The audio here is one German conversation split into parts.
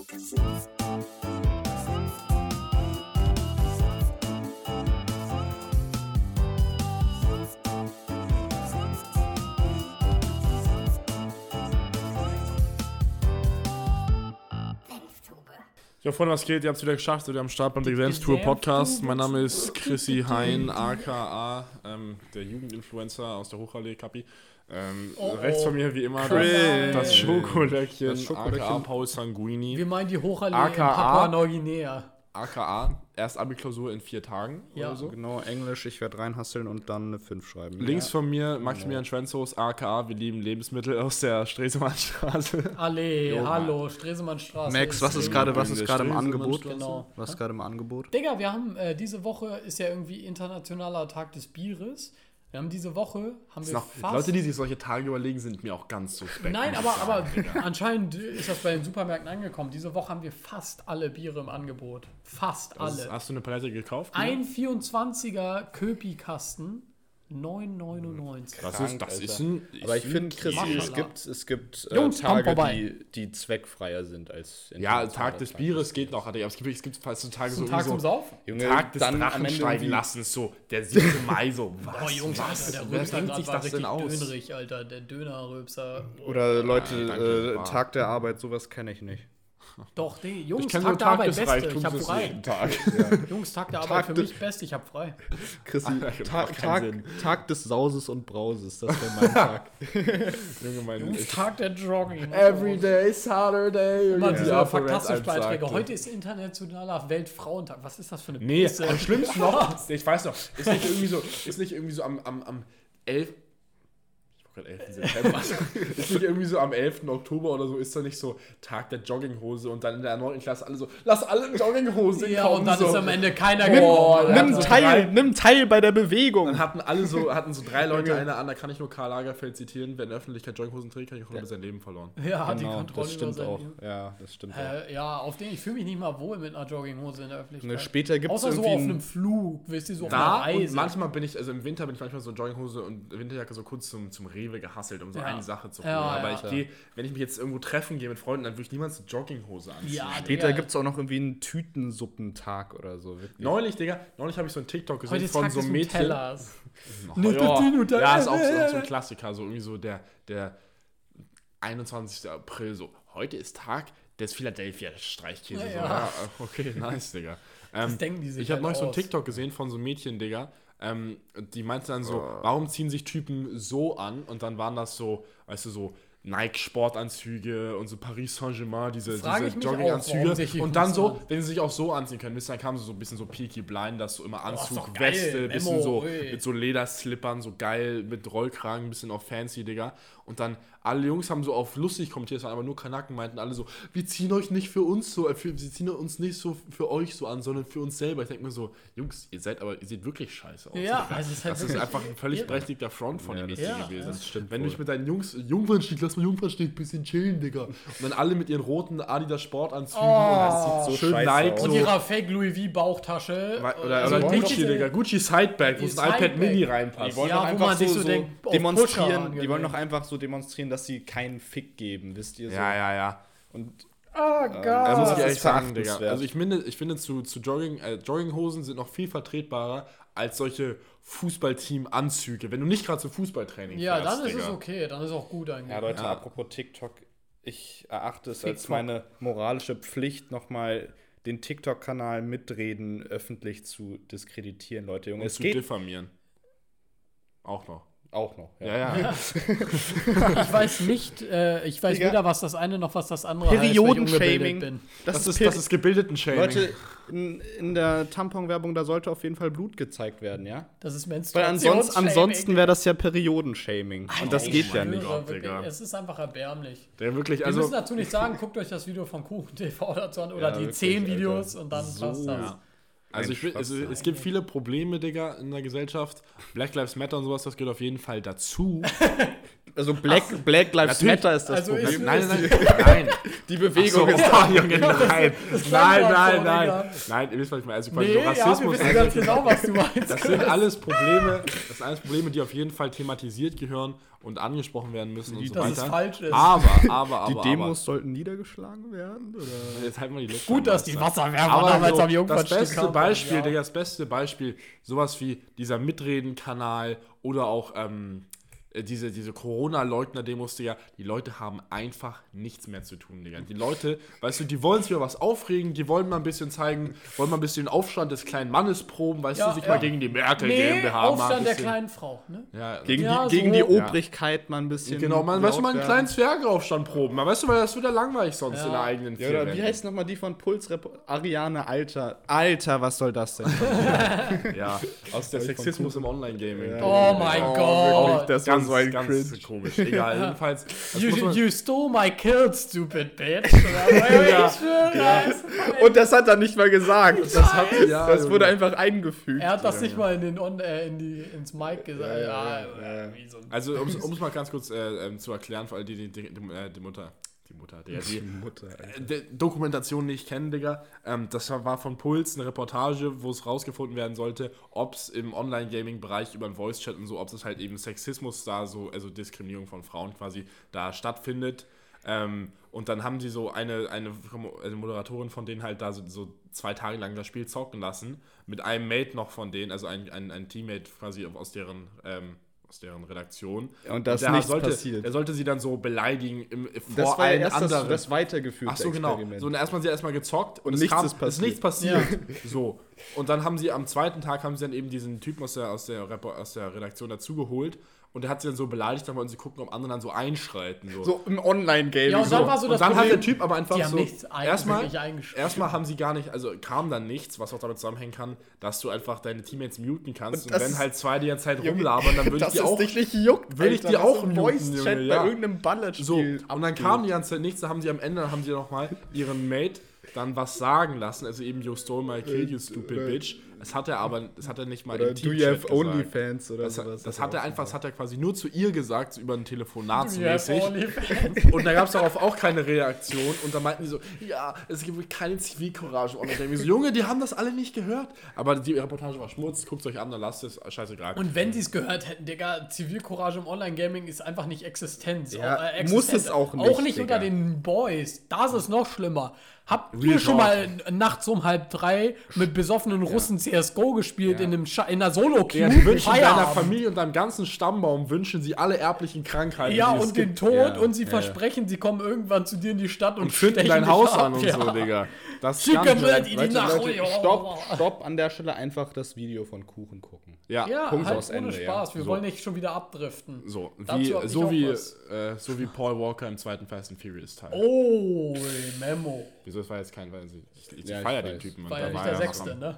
Ja, Freunde, was geht? Ihr habt es wieder geschafft. Wir haben Start beim Sense Tour Podcast. Mein Name ist Chrissy Hein, aka ähm, der Jugendinfluencer aus der Hochallee, Kapi. Ähm, Oh, rechts oh. von mir wie immer Cringe. das Schokolöckchen, Das Schokolöckchen. aka Paul Sanguini, Wir meinen die Hochallee AKA. in Papua-Neuguinea. aka erst Abiklausur in vier Tagen Ja. oder so. Genau, Englisch, ich werde reinhasseln und dann eine 5 schreiben. Links von mir Maximilian Schwenzos, aka wir lieben Lebensmittel aus der Stresemannstraße. Allee, Jo, hallo, Stresemannstraße. Max, was ist gerade, was ist gerade im. Angebot? Genau. Was ist gerade im Angebot? Digga, wir haben äh, diese Woche ist ja irgendwie internationaler Tag des Bieres. Wir haben diese Woche haben wir Noch, fast Leute, die sich solche Tage überlegen, sind mir auch ganz suspekt. Nein, aber, aber anscheinend ist das bei den Supermärkten angekommen. Diese Woche haben wir fast alle Biere im Angebot. Fast Das ist- alle. Hast du eine Palette gekauft? Ein 24er Köpi-Kasten, 9,99. Das ist, das ist ein. Aber ich finde, Chris, es gibt, es gibt äh, Jungs, kommt Tage, vorbei. die, die zweckfreier sind als Ja, Tag des Tag. Bieres geht noch, aber es gibt, es gibt fast so Tage so, Tag zum so Saufen? Junge, Tag des dann am Drachen Ende steigen irgendwie- lassen, so der 7. Mai, so. Was, Boah, Jungs, was? Alter, der grad sich das denn aus? dönerig, Alter. Der Dönerrülpser. Oder Leute, danke, äh. Tag der Arbeit, sowas kenne ich nicht. Doch, nee, Jungs, Ich Tag der Tag Arbeit Beste. Ich hab frei. Tag. Jungs, Tag der Tag Arbeit für mich best. Ich hab frei. Chrissy, Tag, Tag. Tag des Sauses und Brauses, das wäre mein Tag. Junge, mein Jungs, ich- Tag der Jogging. Everyday Saturday. Immer diese ja, fantastische Red Alp Beiträge. sagte. Heute ist internationaler Weltfrauentag. Was ist das für eine Nee, Pisse? am schlimmsten noch, ich weiß noch, ist nicht irgendwie so, ist nicht irgendwie so am, am, am 11. Gerade 11. September. ist nicht irgendwie so am 11. Oktober oder so, ist da nicht so Tag der Jogginghose und dann in der 9. Klasse alle so, lass alle in Jogginghose Ja, kommen. und dann so. ist am Ende keiner Boah, gekommen. nimm, so teil, drei- nimm teil bei der Bewegung. Dann hatten alle so, hatten so drei Leute eine an, da kann ich nur Karl Lagerfeld zitieren, wer in der Öffentlichkeit Jogginghosen trägt, kann ich auch über sein Leben verloren. Ja, hat die Genau, Kontrolle das über stimmt sein auch. Leben. Ja, das stimmt auch. Äh, ja, auf den ich fühle mich nicht mal wohl mit einer Jogginghose in der Öffentlichkeit. Ne, später gibt's Außer so auf ein- einem Flug, wisst ihr, so auf Da einer und Reise. manchmal bin ich, also im Winter bin ich manchmal so Jogginghose und Winterjacke so kurz zum, zum Rewe gehasselt, um so Ja. eine Sache zu holen. Ja, Aber ja. ich gehe, wenn ich mich jetzt irgendwo treffen gehe mit Freunden, dann würde ich niemals eine Jogginghose anziehen. ja, Später gibt es auch noch irgendwie einen Tütensuppentag oder so. Wirklich. Neulich, Digga, neulich habe ich so einen TikTok gesehen Heute von Tag so einem Mädchen. Nutellas. Oh, ja, ja, ist auch so, auch so ein Klassiker, so irgendwie so der, der 21. April, so heute ist Tag des Philadelphia Streichkäse. Ja, so, ja. ja, okay, nice, Digga. Ähm, denken die sich ich habe halt neulich so ein. TikTok gesehen von so einem Mädchen, Digga. Ähm, die meinte dann so, Oh. warum ziehen sich Typen so an? Und dann waren das so, weißt du, so Nike-Sportanzüge und so Paris Saint-Germain, diese, diese Jogginganzüge. Und dann so, an- wenn sie sich auch so anziehen können, dann kam so ein bisschen so Peaky Blinders, so immer Anzug, geil, Weste, bisschen Memo, so ui. mit so Lederslippern, so geil, mit Rollkragen, ein bisschen auch fancy, Digga. Und dann alle Jungs haben so auf lustig kommentiert, es waren aber nur Kanaken, meinten alle so, wir ziehen euch nicht für uns so, äh, für, wir ziehen uns nicht so für euch so an, sondern für uns selber. Ich denke mir so, Jungs, ihr seid aber, ihr seht wirklich scheiße aus. Ja, also ist halt Das ist einfach ein völlig berechtigter Front von Ja, dem das- ja, gewesen. das stimmt Wenn du dich mit deinen Jungs, Jungfernstieg, lass mal Jungfernstieg, bisschen chillen, Digga. Und dann alle mit ihren roten Adidas Sportanzügen Oh. und das sieht so schön Nike aus. so. Und ihrer Fake Louis V Bauchtasche. Oder, oder, Also oder nicht Gucci, Digga. Gucci Sideback, wo Die ein iPad. Mini Die reinpasst. wollen Ja, doch wo einfach so, so so demonstrieren. Die wollen doch einfach so demonstrieren, dass sie keinen Fick geben, wisst ihr so. Ja, ja, ja. Und Oh Da Gott. muss ich das ehrlich ist sagen, Digga. Also ich finde, ich finde zu, zu Jogging, äh, Jogginghosen sind noch viel vertretbarer als solche Fußballteam-Anzüge. Wenn du nicht gerade zum Fußballtraining Ja, fährst, dann ist Digga. es okay. Dann ist es auch gut eigentlich. ja, Leute, Ja. apropos TikTok, ich erachte es als TikTok. meine moralische Pflicht, nochmal den TikTok-Kanal mitreden öffentlich zu diskreditieren, Leute. Junge, Und es zu geht diffamieren. Auch noch. Auch noch. Ja, ja. Ich weiß nicht, äh, ich weiß Digga. weder, was das eine noch was das andere weil Perioden-Shaming. bin. Das, ist, Peri- das ist gebildeten Shaming. Leute, in, in der Tampon-Werbung, da sollte auf jeden Fall Blut gezeigt werden, ja? Das ist Weil Menstruationsshaming. ansonsten, ansonsten wäre das ja Periodenshaming. Und das geht ja nicht. Gott, wirklich. Es ist einfach erbärmlich. Der wirklich, Wir also. müssen dazu nicht sagen, guckt euch das Video von Kuchen TV dazu an oder Ja, die wirklich, 10 Alter. Videos und dann So. passt das. Also ich will, es, es gibt viele Probleme, Digga, in der Gesellschaft. Black Lives Matter und sowas, das gehört auf jeden Fall dazu. Also Black, Black Lives Natürlich. Matter ist das Also Problem. ist- nein, nein, nein, nein. Die Bewegung So, ist oh, Junge, nein, nein, das nein, nein, nein, ihr wisst, was ich meine. Also quasi Nee, so ja, wir Rassismus. wissen ganz genau, was du meinst. Das sind alles Probleme, das sind alles Probleme, die auf jeden Fall thematisiert gehören und angesprochen werden müssen und so dass weiter. es falsch ist. Aber, aber, aber, Die Demos sollten niedergeschlagen werden? Oder? aber. Jetzt halten wir die Luft Gut, dass die. Wasserwerfer Aber damals so, am das Jungfernstieg beste haben. Beispiel, Ja. Digga, das beste Beispiel, sowas wie dieser Mitreden-Kanal oder auch ähm, äh, diese, diese Corona-Leugner-Demos, Digga, die Leute haben einfach nichts mehr zu tun, Digga. Die Leute, weißt du, die wollen sich über was aufregen, die wollen mal ein bisschen zeigen, wollen mal ein bisschen den Aufstand des kleinen Mannes proben, weißt Ja, du, sich ja. mal gegen die Merkel Nee, GmbH mal Aufstand der bisschen, kleinen Frau, ne? Ja, Gegen, Ja, die, gegen so. die Ja. Obrigkeit mal ein bisschen. Genau, man, weißt du, mal einen kleinen. Zwergeaufstand proben. Man, weißt du, weil das wird ja langweilig sonst Ja. in der eigenen Ja, vier oder wie heißt nochmal die von Puls? Ariane, Alter. Alter, was soll das denn? Ja, aus der Sexismus im Online-Gaming. Ja. Oh mein Gott. das Ganz, ganz komisch. Egal, jedenfalls. das muss You, man- you stole my kill, stupid bitch. Ja. Ich es- Und das hat er nicht mal gesagt. Das, hat, Ja, das wurde einfach eingefügt. Er hat das nicht mal in den On, äh, in die, ins Mic gesagt. Ja, ja, ja. so ein Also, um es mal ganz kurz äh, ähm, zu erklären, für alle, die die, die, die, äh, die Mutter, die Mutter, die, die Mutter, äh, die Dokumentation nicht kennen, Digga. Ähm, das war von Puls eine Reportage, wo es rausgefunden werden sollte, ob es im Online-Gaming-Bereich über den Voice-Chat und so, ob es halt eben Sexismus da so, also Diskriminierung von Frauen quasi da stattfindet. Ähm, und dann haben sie so eine, eine, eine Moderatorin von denen halt da so, so zwei Tage lang das Spiel zocken lassen, mit einem Mate noch von denen, also ein, ein, ein Teammate quasi aus deren, ähm, aus deren Redaktion. Und da ist der nichts sollte, passiert. Der sollte sie dann so beleidigen im, vor Das war ja allen erst anderen. das, das weitergeführte Ach so, genau. So, und erstmal sie erstmal gezockt und, Und es nichts kam, ist passiert. nichts passiert. So. Und dann haben sie am zweiten Tag haben sie dann eben diesen Typen aus der, aus der, aus der Redaktion dazugeholt und der hat sie dann so beleidigt, dann wollten sie gucken, ob andere dann so einschreiten. So. so im Online-Gaming. Ja, und dann war so und das dann hat der Problem, Typ aber einfach die haben so. nichts erstmal, erstmal haben sie gar nicht, also kam dann nichts, was auch damit zusammenhängen kann, dass du einfach deine Teammates muten kannst. Und, das wenn halt zwei die ganze Zeit rumlabern, dann würde ich die auch. dich nicht juckt. will ich die auch muten, Voice-Chat Junge, bei ja. irgendeinem Ballerspiel. So, und dann kam die ganze Zeit nichts, da haben sie am Ende, haben sie nochmal ihren Mate dann was sagen lassen, also eben You stole my kill, you stupid bitch. Das hat er aber, das hat er nicht mal Oder im do you have gesagt. OnlyFans oder Das, sowas. das hat er einfach, das hat er quasi nur zu ihr gesagt, so über ein Telefonat Ja, mäßig. OnlyFans. Und da gab es darauf auch keine Reaktion. Und da meinten die so, ja, es gibt keine Zivilcourage im Online-Gaming. So, Junge, die haben das alle nicht gehört. Aber die Reportage war Schmutz, guckt euch an, dann lasst es, scheißegal. Und wenn sie es gehört hätten, Digga, Zivilcourage im Online-Gaming ist einfach nicht Existenz. Ja, Äh, muss es auch nicht, Auch nicht Digga. unter den Boys. Da ist es noch schlimmer. Habt Real ihr schon talk. mal nachts um halb drei mit besoffenen Russen CSGO gespielt Ja. in, einem Scha in einer solo-Queue? Ja, die wünschen deiner. Familie und deinem ganzen Stammbaum wünschen sie alle erblichen Krankheiten. Ja, und den gibt. Tod Ja, und sie ja, versprechen, sie kommen irgendwann zu dir in die Stadt und, Und finden dein Haus ab. an und ja. so, Digga. Das ganz Blood in die Leute, Nacht. Leute, stopp, stopp an der Stelle einfach das Video von Kuchen gucken. Ja, Ja, Punkt halt aus ohne Ende, ja. Spaß. Wir So. wollen nicht schon wieder abdriften. so wie, so, wie, äh, so wie Paul Walker im zweiten Fast and Furious Teil. Oh, Memo. Wieso, das war jetzt kein, weil ich, ich, ich Ja, ich feiere den. Typen. War ja nicht der er Sechste, ne?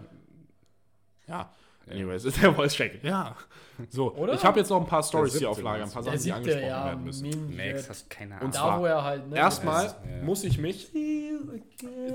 Ja. Anyways, ist der Voice Check. Ja. So, Oder? ich habe jetzt noch ein paar Stories hier auf Lager, ein paar Sachen, die angesprochen ja. werden müssen. Max, hast keine Und Ahnung. Da, zwar, wo er halt, ne? Erstmal Ja. muss ich mich.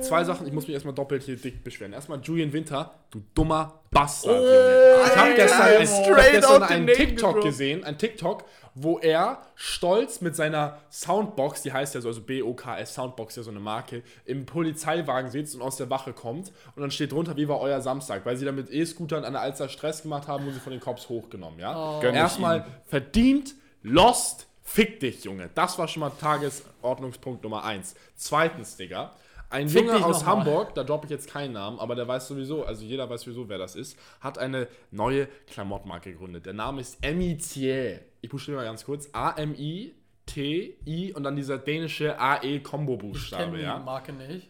Zwei Sachen, ich muss mich erstmal doppelt hier dick beschweren. Erstmal Julian Winter, du dummer Bastard, Junge. Ich habe gestern, ein, ich hab gestern einen TikTok gesehen, ein TikTok, wo er stolz mit seiner Soundbox, die heißt ja so, also BOKS Soundbox, ja so eine Marke, im Polizeiwagen sitzt und aus der Wache kommt und dann steht drunter, wie war euer Samstag, weil sie dann mit E-Scootern an der Alster Stress gemacht haben, wurden sie von den Cops hochgenommen, ja. Ich Erstmal verdient, lost, fick dich, Junge. Das war schon mal Tagesordnungspunkt Nummer eins. Zweitens, Digga, ein Fick Junge aus noch mal. Hamburg, da droppe ich jetzt keinen Namen, aber der weiß sowieso, also jeder weiß sowieso, wer das ist, hat eine neue Klamottmarke gegründet. Der Name ist Amitié. Ich buchstabiere mal ganz kurz. A-M-I-T-I und dann dieser dänische Kennen AE-Kombo-Buchstabe, die ja. Marke nicht.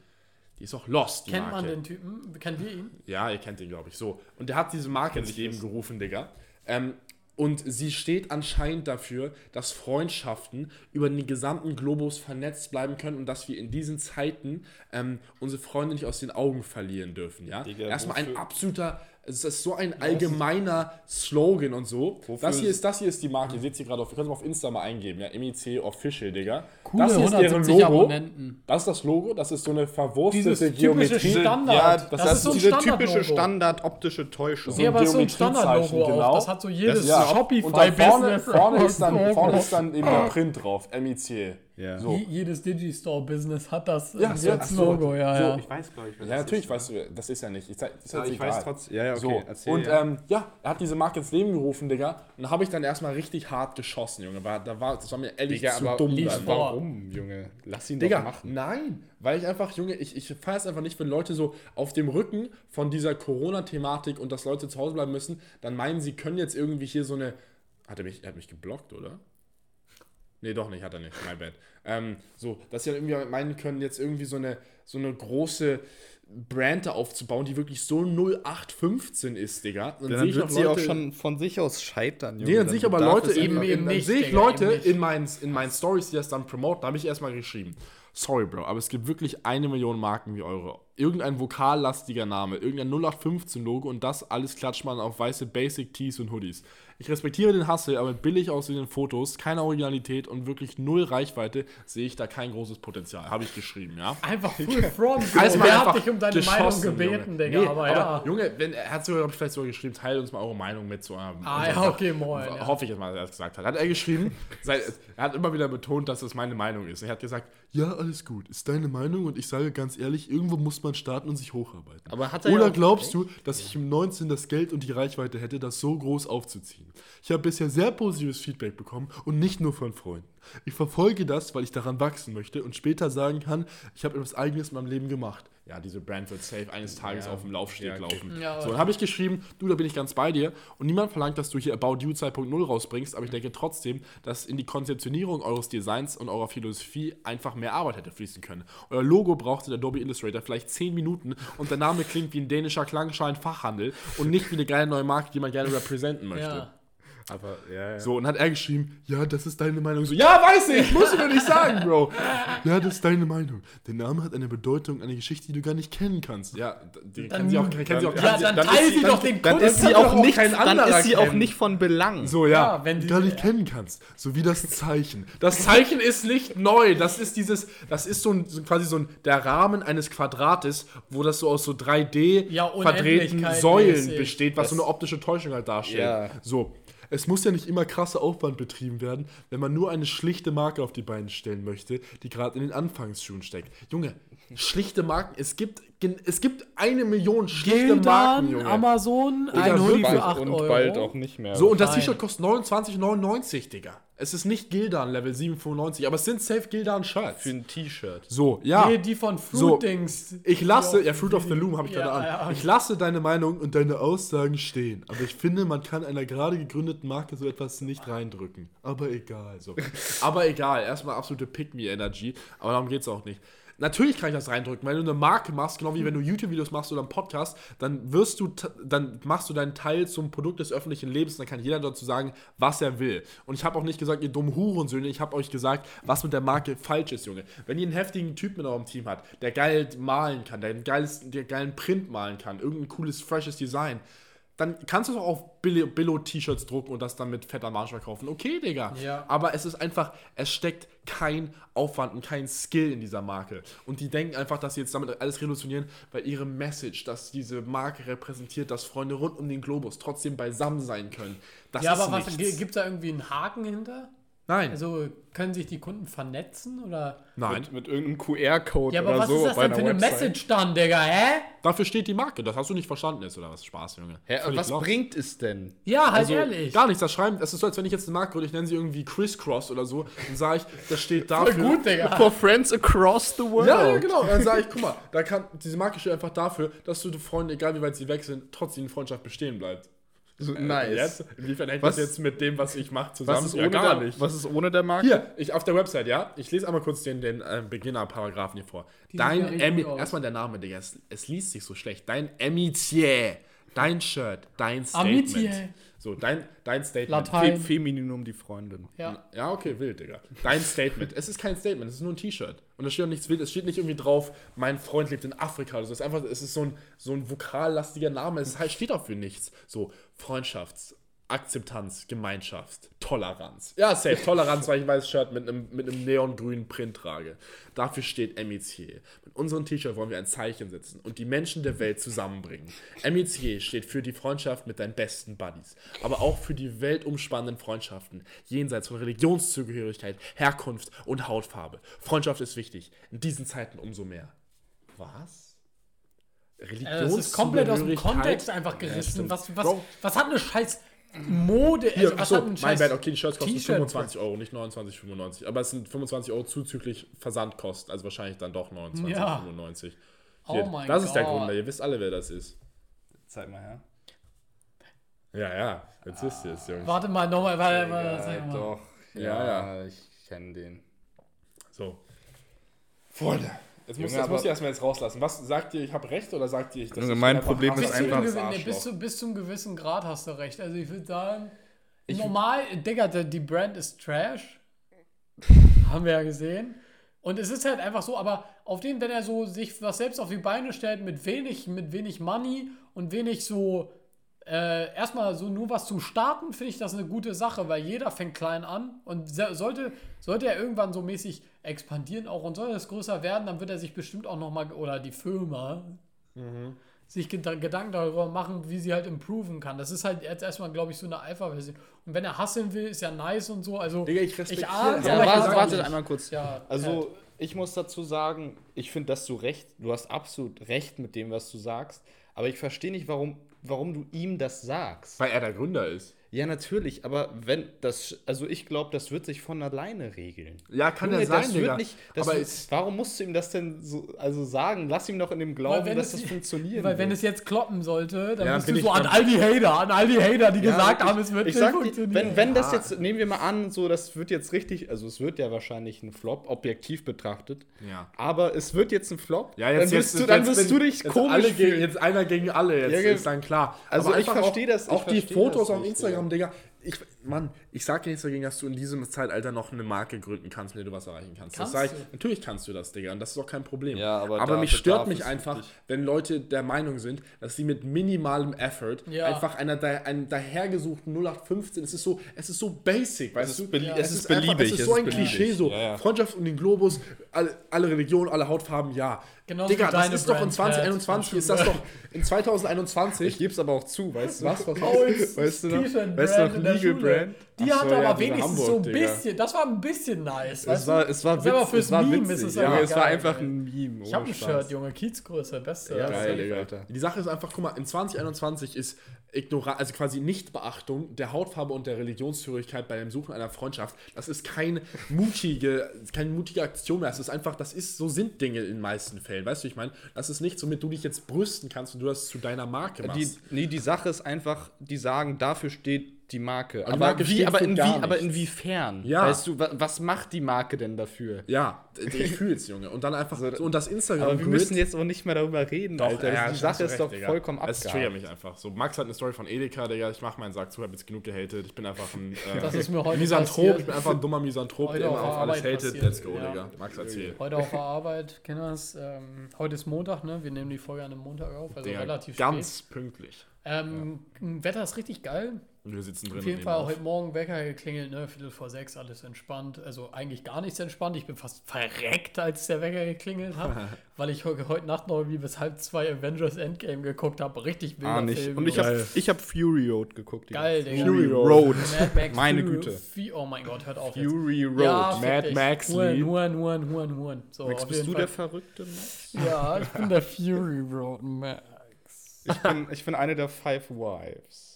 Die ist auch lost, die Kennt Marke. man den Typen? Kennt ihr ihn? Ja, ihr kennt ihn, glaube ich. So. Und der hat diese Marke sich eben gerufen, Digga. Ähm, und sie steht anscheinend dafür, dass Freundschaften über den gesamten Globus vernetzt bleiben können und dass wir in diesen Zeiten ähm, unsere Freunde nicht aus den Augen verlieren dürfen. Ja? Digga, Erstmal ein absoluter, es ist so ein allgemeiner Slogan und so. Wofür Das hier, ist- das hier ist die Marke, ihr seht sie gerade auf, ihr könnt es mal auf Insta mal eingeben, ja, MEC Official, Digga. Coole das hier ist deren 170 Logo. Abonnenten. Das ist das Logo, das ist so eine verwurstelte Dieses typische Geometrie. Standard. Ja, das, das, ist so ein diese typische Standard optische Täuschung. Nee, aber es ist so ein Geometriezeichen, Standardlogo genau. auch. Das hat so jedes Ja, und da vorne, Shopify-Business. vorne, ist dann, vorne ist dann eben der Print drauf, MIC. Ja. So. Je- Jedes Digistore-Business hat das Ja, so, ach so. Logo, ja, So, ja. Ich weiß, glaube ich. Ja, natürlich weißt du, das ist ja nicht. Ich, zeig- ist Ja, jetzt ich egal. weiß trotzdem. Ja, ja, okay. So, Erzähl, und ja. Ähm, ja, er hat diese Marke ins Leben gerufen, Digga. Und da habe ich dann erstmal richtig hart geschossen, Junge. War, da war, das war mir ehrlich Digga, zu aber dumm. dann. warum, Junge? Lass ihn Digga, doch machen. nein, weil ich einfach, Junge, ich, ich feiere es einfach nicht, wenn Leute so auf dem Rücken von dieser Corona-Thematik und dass Leute zu Hause bleiben müssen, dann meinen, sie können jetzt irgendwie hier so eine. Hat er mich, er hat mich geblockt, oder? Nee, doch nicht, hat er nicht. My bad. Ähm, so, dass sie dann irgendwie meinen können, jetzt irgendwie so eine, so eine große Brand da aufzubauen, die wirklich so 0815 ist, Digga. Dann, Dann sehe ich wird noch sie auch Leute- schon von sich aus scheitern, Junge. Nee, dann sehe ich aber Leute, eben- in, eben dann nicht, sehe ich Leute in meinen, in meinen Stories, die das dann promoten. Da habe ich erstmal geschrieben. Sorry, Bro, aber es gibt wirklich eine Million Marken wie eure. Irgendein vokallastiger Name, irgendein 0815-Logo und das alles klatscht man auf weiße Basic Tees und Hoodies. Ich respektiere den Hustle, aber mit billig aussehenden Fotos, keine Originalität und wirklich null Reichweite sehe ich da kein großes Potenzial. Habe ich geschrieben, ja? Einfach full. Alles mal Wer hat dich um deine Meinung gebeten, Junge. Digga? Nee, aber, ja. Junge, wenn, er hat sogar, glaube ich, vielleicht sogar geschrieben, teilt uns mal eure Meinung mit. So, ähm, Ah, unserem- ja, okay, moin. Ja. Hoffe ich jetzt mal, dass er das gesagt hat. Hat er geschrieben, sei, er hat immer wieder betont, dass es meine Meinung ist. Er hat gesagt, ja, alles gut, ist deine Meinung und ich sage ganz ehrlich, irgendwo muss man starten und sich hocharbeiten. Aber hat er Oder ja- glaubst du, dass ich im 19 das Geld und die Reichweite hätte, das so groß aufzuziehen? Ich habe bisher sehr positives Feedback bekommen und nicht nur von Freunden. Ich verfolge das, weil ich daran wachsen möchte und später sagen kann, ich habe etwas Eigenes in meinem Leben gemacht. Ja, diese Brand wird safe eines Tages Ja. auf dem Laufsteg Ja, okay. laufen. Ja, so, dann habe ich geschrieben, du, da bin ich ganz bei dir. Und niemand verlangt, dass du hier About You 2.0 rausbringst, aber ich denke trotzdem, dass in die Konzeptionierung eures Designs und eurer Philosophie einfach mehr Arbeit hätte fließen können. Euer Logo brauchte der Adobe Illustrator vielleicht 10 Minuten und der Name klingt wie ein dänischer Klangschein-Fachhandel und nicht wie eine geile neue Marke, die man gerne representen möchte. Ja. Aber, ja, ja. So, und hat er geschrieben, ja, das ist deine Meinung. So, ja, weiß ich, muss ich mir nicht sagen, Bro. Ja, das ist deine Meinung. Der Name hat eine Bedeutung, eine Geschichte, die du gar nicht kennen kannst. Ja, die Dann- kennen sie auch, kennen sie auch Ja, dann, dann teil ist sie doch den Dann Kunden. ist sie kann auch nicht, kein dann anderer ist sie auch nicht von Belang. So, ja, Ja, wenn die- gar nicht kennen kannst. So wie das Zeichen. Das Zeichen ist nicht neu. Das ist dieses, das ist so, ein, so quasi so ein, der Rahmen eines Quadrates, wo das so aus so 3D Ja, verdrehten Säulen besteht, was so Das- eine optische Täuschung halt darstellt. Ja. So. Es muss ja nicht immer krasser Aufwand betrieben werden, wenn man nur eine schlichte Marke auf die Beine stellen möchte, die gerade in den Anfangsschuhen steckt. Junge, schlichte Marken, es gibt, es gibt eine Million schlichte Marken, Gildan, Junge. Amazon, Digga, ein Hoodie für 8 und Euro. bald auch nicht mehr. So, und das. T-Shirt kostet 29,99, Digga. Es ist nicht Gildan Level 795, aber es sind safe Gildan Shirts. für ein T-Shirt. So, ja. Nee, die von So, Fruitings. Ich lasse, ja, Fruit of the Loom habe ich Ja, gerade an. ja. Ich lasse deine Meinung und deine Aussagen stehen. Aber ich finde, man kann einer gerade gegründeten Marke so etwas nicht reindrücken. Aber egal. So. Aber egal. Erstmal absolute Pick-Me-Energy. Aber darum geht es auch nicht. Natürlich kann ich das reindrücken. Wenn du eine Marke machst, genau wie wenn du YouTube-Videos machst oder einen Podcast, dann wirst du, dann machst du deinen Teil zum Produkt des öffentlichen Lebens. Dann kann jeder dazu sagen, was er will. Und ich habe auch nicht gesagt, ihr dummen Hurensöhne. Ich habe euch gesagt, was mit der Marke falsch ist, Junge. Wenn ihr einen heftigen Typ mit eurem Team habt, der geil malen kann, der, ein geiles, der geilen Print malen kann, irgendein cooles, freshes Design, dann kannst du es auch auf Billo- Billo-T-Shirts drucken und das dann mit fetter Marge verkaufen. Okay, Digga. Ja. Aber es ist einfach, es steckt kein Aufwand und kein Skill in dieser Marke. Und die denken einfach, dass sie jetzt damit alles revolutionieren, weil ihre Message, dass diese Marke repräsentiert, dass Freunde rund um den Globus trotzdem beisammen sein können. Das Ja, ist aber was, nichts. gibt es da irgendwie einen Haken hinter? Nein. Also können sich die Kunden vernetzen oder? Nein. Mit, mit irgendeinem QR-Code Ja, aber oder was so. ist das denn für eine Website. Message dann, Digga, hä? Dafür steht die Marke. Das hast du nicht verstanden jetzt, oder was? Spaß, Junge. Hä, Völlig was lost. bringt es denn? Ja, halt Also, ehrlich. Gar nichts, das schreiben, das ist so, als wenn ich jetzt eine Marke gründe, ich nenne sie irgendwie Crisscross oder so, dann sage ich, das steht dafür. Voll gut, Digga. For friends across the world. Ja, ja, genau. Dann sage ich, guck mal, da kann, diese Marke steht einfach dafür, dass du Freunde, egal wie weit sie weg sind, trotzdem die Freundschaft bestehen bleibt. So, Äh, nice. Jetzt? Inwiefern hängt Was- das jetzt mit dem, was ich mache, zusammen? Was ist, Ja, ohne gar der, nicht. was ist ohne der Marke? Hier, ich, auf der Website, ja? Ich lese einmal kurz den, den äh, Beginner-Paragraphen hier vor. ja Dein aus. erstmal der Name, Digga, es, es liest sich so schlecht. Dein Emitier, dein Shirt, dein Statement. Amitié. So, dein, dein Statement. Latein. Fe Femininum die Freundin. Ja. Ja, okay, wild, Digga. Dein Statement. es ist kein Statement, es ist nur ein T-Shirt. Und da steht auch nichts wild. Es steht nicht irgendwie drauf, mein Freund lebt in Afrika oder so. Es ist einfach, es ist so ein, so ein vokallastiger Name. Es heißt, steht auch für nichts. So, Freundschafts. Akzeptanz, Gemeinschaft, Toleranz. Ja, safe, Toleranz, weil ich ein weißes Shirt mit einem, mit einem neongrünen Print trage. Dafür steht Amitié. Unserem T-Shirt wollen wir ein Zeichen setzen und die Menschen der Welt zusammenbringen. Amitié steht für die Freundschaft mit deinen besten Buddies, aber auch für die weltumspannenden Freundschaften, jenseits von Religionszugehörigkeit, Herkunft und Hautfarbe. Freundschaft ist wichtig, in diesen Zeiten umso mehr. Was? Äh, Das ist komplett aus dem? Kontext einfach gerissen. stimmt. was, was, Bro. was hat eine scheiß Mode? Hier, also, was achso, ein mein scheiß Bad, okay, die Shirts kosten T-Shirt? 25 Euro, nicht 29,95. Aber es sind 25 Euro zuzüglich Versandkosten, also wahrscheinlich dann doch 29,95. Ja. Oh mein das ist der. Grund, ihr wisst alle, wer das ist. Zeig mal her. Ja, ja, jetzt wisst ihr es, Jungs. Warte mal, nochmal, warte, warte, Ja, sag mal. doch. Ja, Ja, ich kenne den. So. Freunde, jetzt muss, Junge, das muss aber- ich erstmal jetzt rauslassen. Was sagt ihr, ich habe recht oder sagt ihr, ich das Junge, ich mein Problem ein ist einfach das Arschloch. bis, zu, bis zu einem gewissen Grad hast du recht. Also ich würde sagen, normal, Digga, die- Brand ist Trash. Haben wir ja gesehen. Und es ist halt einfach so, aber auf dem, wenn er so sich was selbst auf die Beine stellt mit wenig, mit wenig Money und wenig so, äh, erstmal so nur was zum Starten, finde ich das eine gute Sache, weil jeder fängt klein an und sollte, sollte er irgendwann so mäßig expandieren auch und soll es größer werden, dann wird er sich bestimmt auch nochmal, oder die Firma, sich Geda- Gedanken darüber machen, wie sie halt improven kann. Das ist halt jetzt erstmal, glaube ich, so eine Alpha-Version. Und wenn er hasseln will, ist ja nice und so. Also, Digga, ich respektiere ahn's, das. Ja, ich warte, einmal kurz. Ja, also, ich muss dazu sagen, ich finde, dass du recht, du hast absolut recht mit dem, was du sagst, aber ich verstehe nicht, warum, warum du ihm das sagst. Weil er der Gründer ist. Ja, natürlich, aber wenn das, also ich glaube, das wird sich von alleine regeln. Ja, kann Junge, ja sein, das Digga. wird nicht, das aber wird, warum musst du ihm das denn so, also sagen? Lass ihm doch in dem Glauben, wenn dass es- das funktionieren weil wenn wird. es jetzt kloppen sollte, dann Ja, bist du ich so an all die Hater, an all die Hater, die Ja, gesagt wirklich. haben, es wird ich nicht sag dir, funktionieren. wenn, wenn das Ja. jetzt, nehmen wir mal an, so, das wird jetzt richtig, also es wird ja wahrscheinlich ein Flop, objektiv betrachtet. Ja. Aber es wird jetzt ein Flop. Ja, jetzt, dann wirst, jetzt, du, dann jetzt, wirst wenn- du dich jetzt komisch alle gegen, fühlen. Jetzt einer gegen alle, jetzt ist dann klar. Also Aber ich verstehe das- ich Auch die Fotos das auf nicht, Instagram, Digga. Ich, Mann, ich sag dir nichts dagegen, dass du in diesem Zeitalter noch eine Marke gründen kannst, mit der du was erreichen kannst. Kannst das sag ich, du. natürlich kannst du das, Digga. Und das ist auch kein Problem. Ja, aber aber mich stört mich es einfach, wirklich- wenn Leute der Meinung sind, dass sie mit minimalem Effort Ja. einfach einer, da- einen dahergesuchten 0815, es ist so, es ist so basic, weißt ist du? belie- es, es ist ist einfach, beliebig, es ist es so ist ein beliebig. Klischee, so Ja, ja. Freundschaft und den Globus, alle, alle Religionen, alle Hautfarben, ja. Genauso Digga, das ist doch in Brand, 2021, Pat. ist das doch in 2021. Ich geb's aber auch zu, weißt du? Was, was, Paul's Weißt du noch- weißt du noch Brand Legal Schule. Brand? Die Ach so, hatte ja, aber diese wenigstens Hamburg, so ein Digga. bisschen, das war ein bisschen nice. Es weißt war, es war ist aber witz- fürs es war Meme witzig. ist es ja, aber es war geil, einfach ein Meme. Ich habe ein. Shirt, Junge, Kiezgröße, beste. Ja, Das ist geil, Digga. Alter. Die Sache ist einfach, guck mal, in 2021 ist Ignoranz, also quasi Nichtbeachtung der Hautfarbe und der Religionszugehörigkeit bei dem Suchen einer Freundschaft. Das ist kein mutige, keine mutige Aktion mehr. Das ist einfach, das ist, so sind Dinge in den meisten Fällen. Weißt du, ich meine, das ist nicht, womit du dich jetzt brüsten kannst und du das zu deiner Marke Die, machst. nee, die Sache ist einfach, die sagen, dafür steht die Marke. die Aber, Marke wie, aber, inwie, gar aber inwiefern? Ja. Weißt du, wa, was macht die Marke denn dafür? ja, ich fühl's, Junge. Und dann einfach, so, und das Instagram Aber wir müssen jetzt auch nicht mehr darüber reden, Alter. ja, die Sache ist recht, doch Digga. vollkommen Es triggert abgehakt. mich einfach. So, Max hat eine Story von Edeka, Digga. Ich mach meinen Sack zu, hab jetzt genug gehatet. Ich bin einfach ein äh, Das ist mir heute Misanthrop. passiert. Ich bin einfach ein dummer Misanthrop, Heute der immer auf auf alles hatet. passiert, Let's go, ja. Digga. Max, erzähl. Heute auf der Arbeit, Kinders. Ähm, heute ist Montag, ne? Wir nehmen die Folge an einem Montag auf, also Digga, relativ ganz pünktlich. spät. Ähm, Wetter ist richtig geil. Wir sitzen drin Auf jeden Fall auf. heute Morgen Wecker geklingelt, ne? Viertel vor sechs, alles entspannt. Also eigentlich gar nichts entspannt. Ich bin fast verreckt, als der Wecker geklingelt hat, weil ich heute, Nacht noch irgendwie bis halb zwei Avengers Endgame geguckt habe. Richtig wilder Ah, nicht. Film. Und ich habe ich hab Fury Road geguckt. Geil, Digga. Fury Road. Road. Mad Max Meine Fury- Güte. Fu- Oh mein Gott, hört auf jetzt. Fury Road. Ja, Mad. Max Huren. Huren, Huren, Huren, Huren. So, Max, bist du der Fall. Verrückte, Max? Ja, ich bin der Fury Road Max. Ich bin, ich bin eine der Five Wives.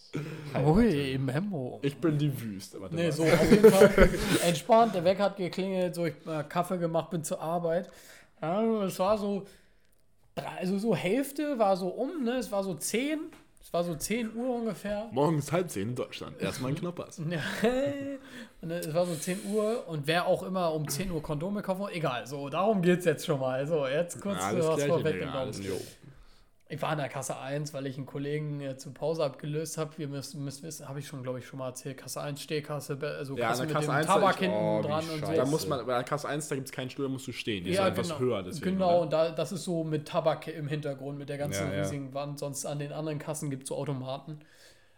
Ui, Memo. Ich bin die Wüste. Warte Nee, mal. so auf jeden Fall entspannt. Der Wecker hat geklingelt, so ich äh, Kaffee gemacht, bin zur Arbeit. Ja, es war so, also so Hälfte war so um, ne? Es war so 10. Es war so 10 Uhr ungefähr. Morgens halb zehn in Deutschland. Erstmal ein Knoppers. Und dann- es war so 10 Uhr und wer auch immer um 10 Uhr Kondome kaufen egal, so, darum geht's jetzt schon mal. So, jetzt kurz Ja, was vorweggenommen. Ich war in der Kasse 1, weil ich einen Kollegen äh, zur Pause abgelöst habe. Wir müssen, müssen wissen, habe ich schon, glaube ich, schon mal erzählt. Kasse 1, Stehkasse, also Ja, Kasse mit dem Kasse 1 Tabak ich- hinten oh, dran und so. Da muss man, bei der Kasse 1, da gibt es keinen Stuhl, da musst du stehen. Die ist etwas höher. Deswegen, genau, oder? und da, das ist so mit Tabak im Hintergrund, mit der ganzen Ja, ja. riesigen Wand. Sonst an den anderen Kassen gibt es so Automaten.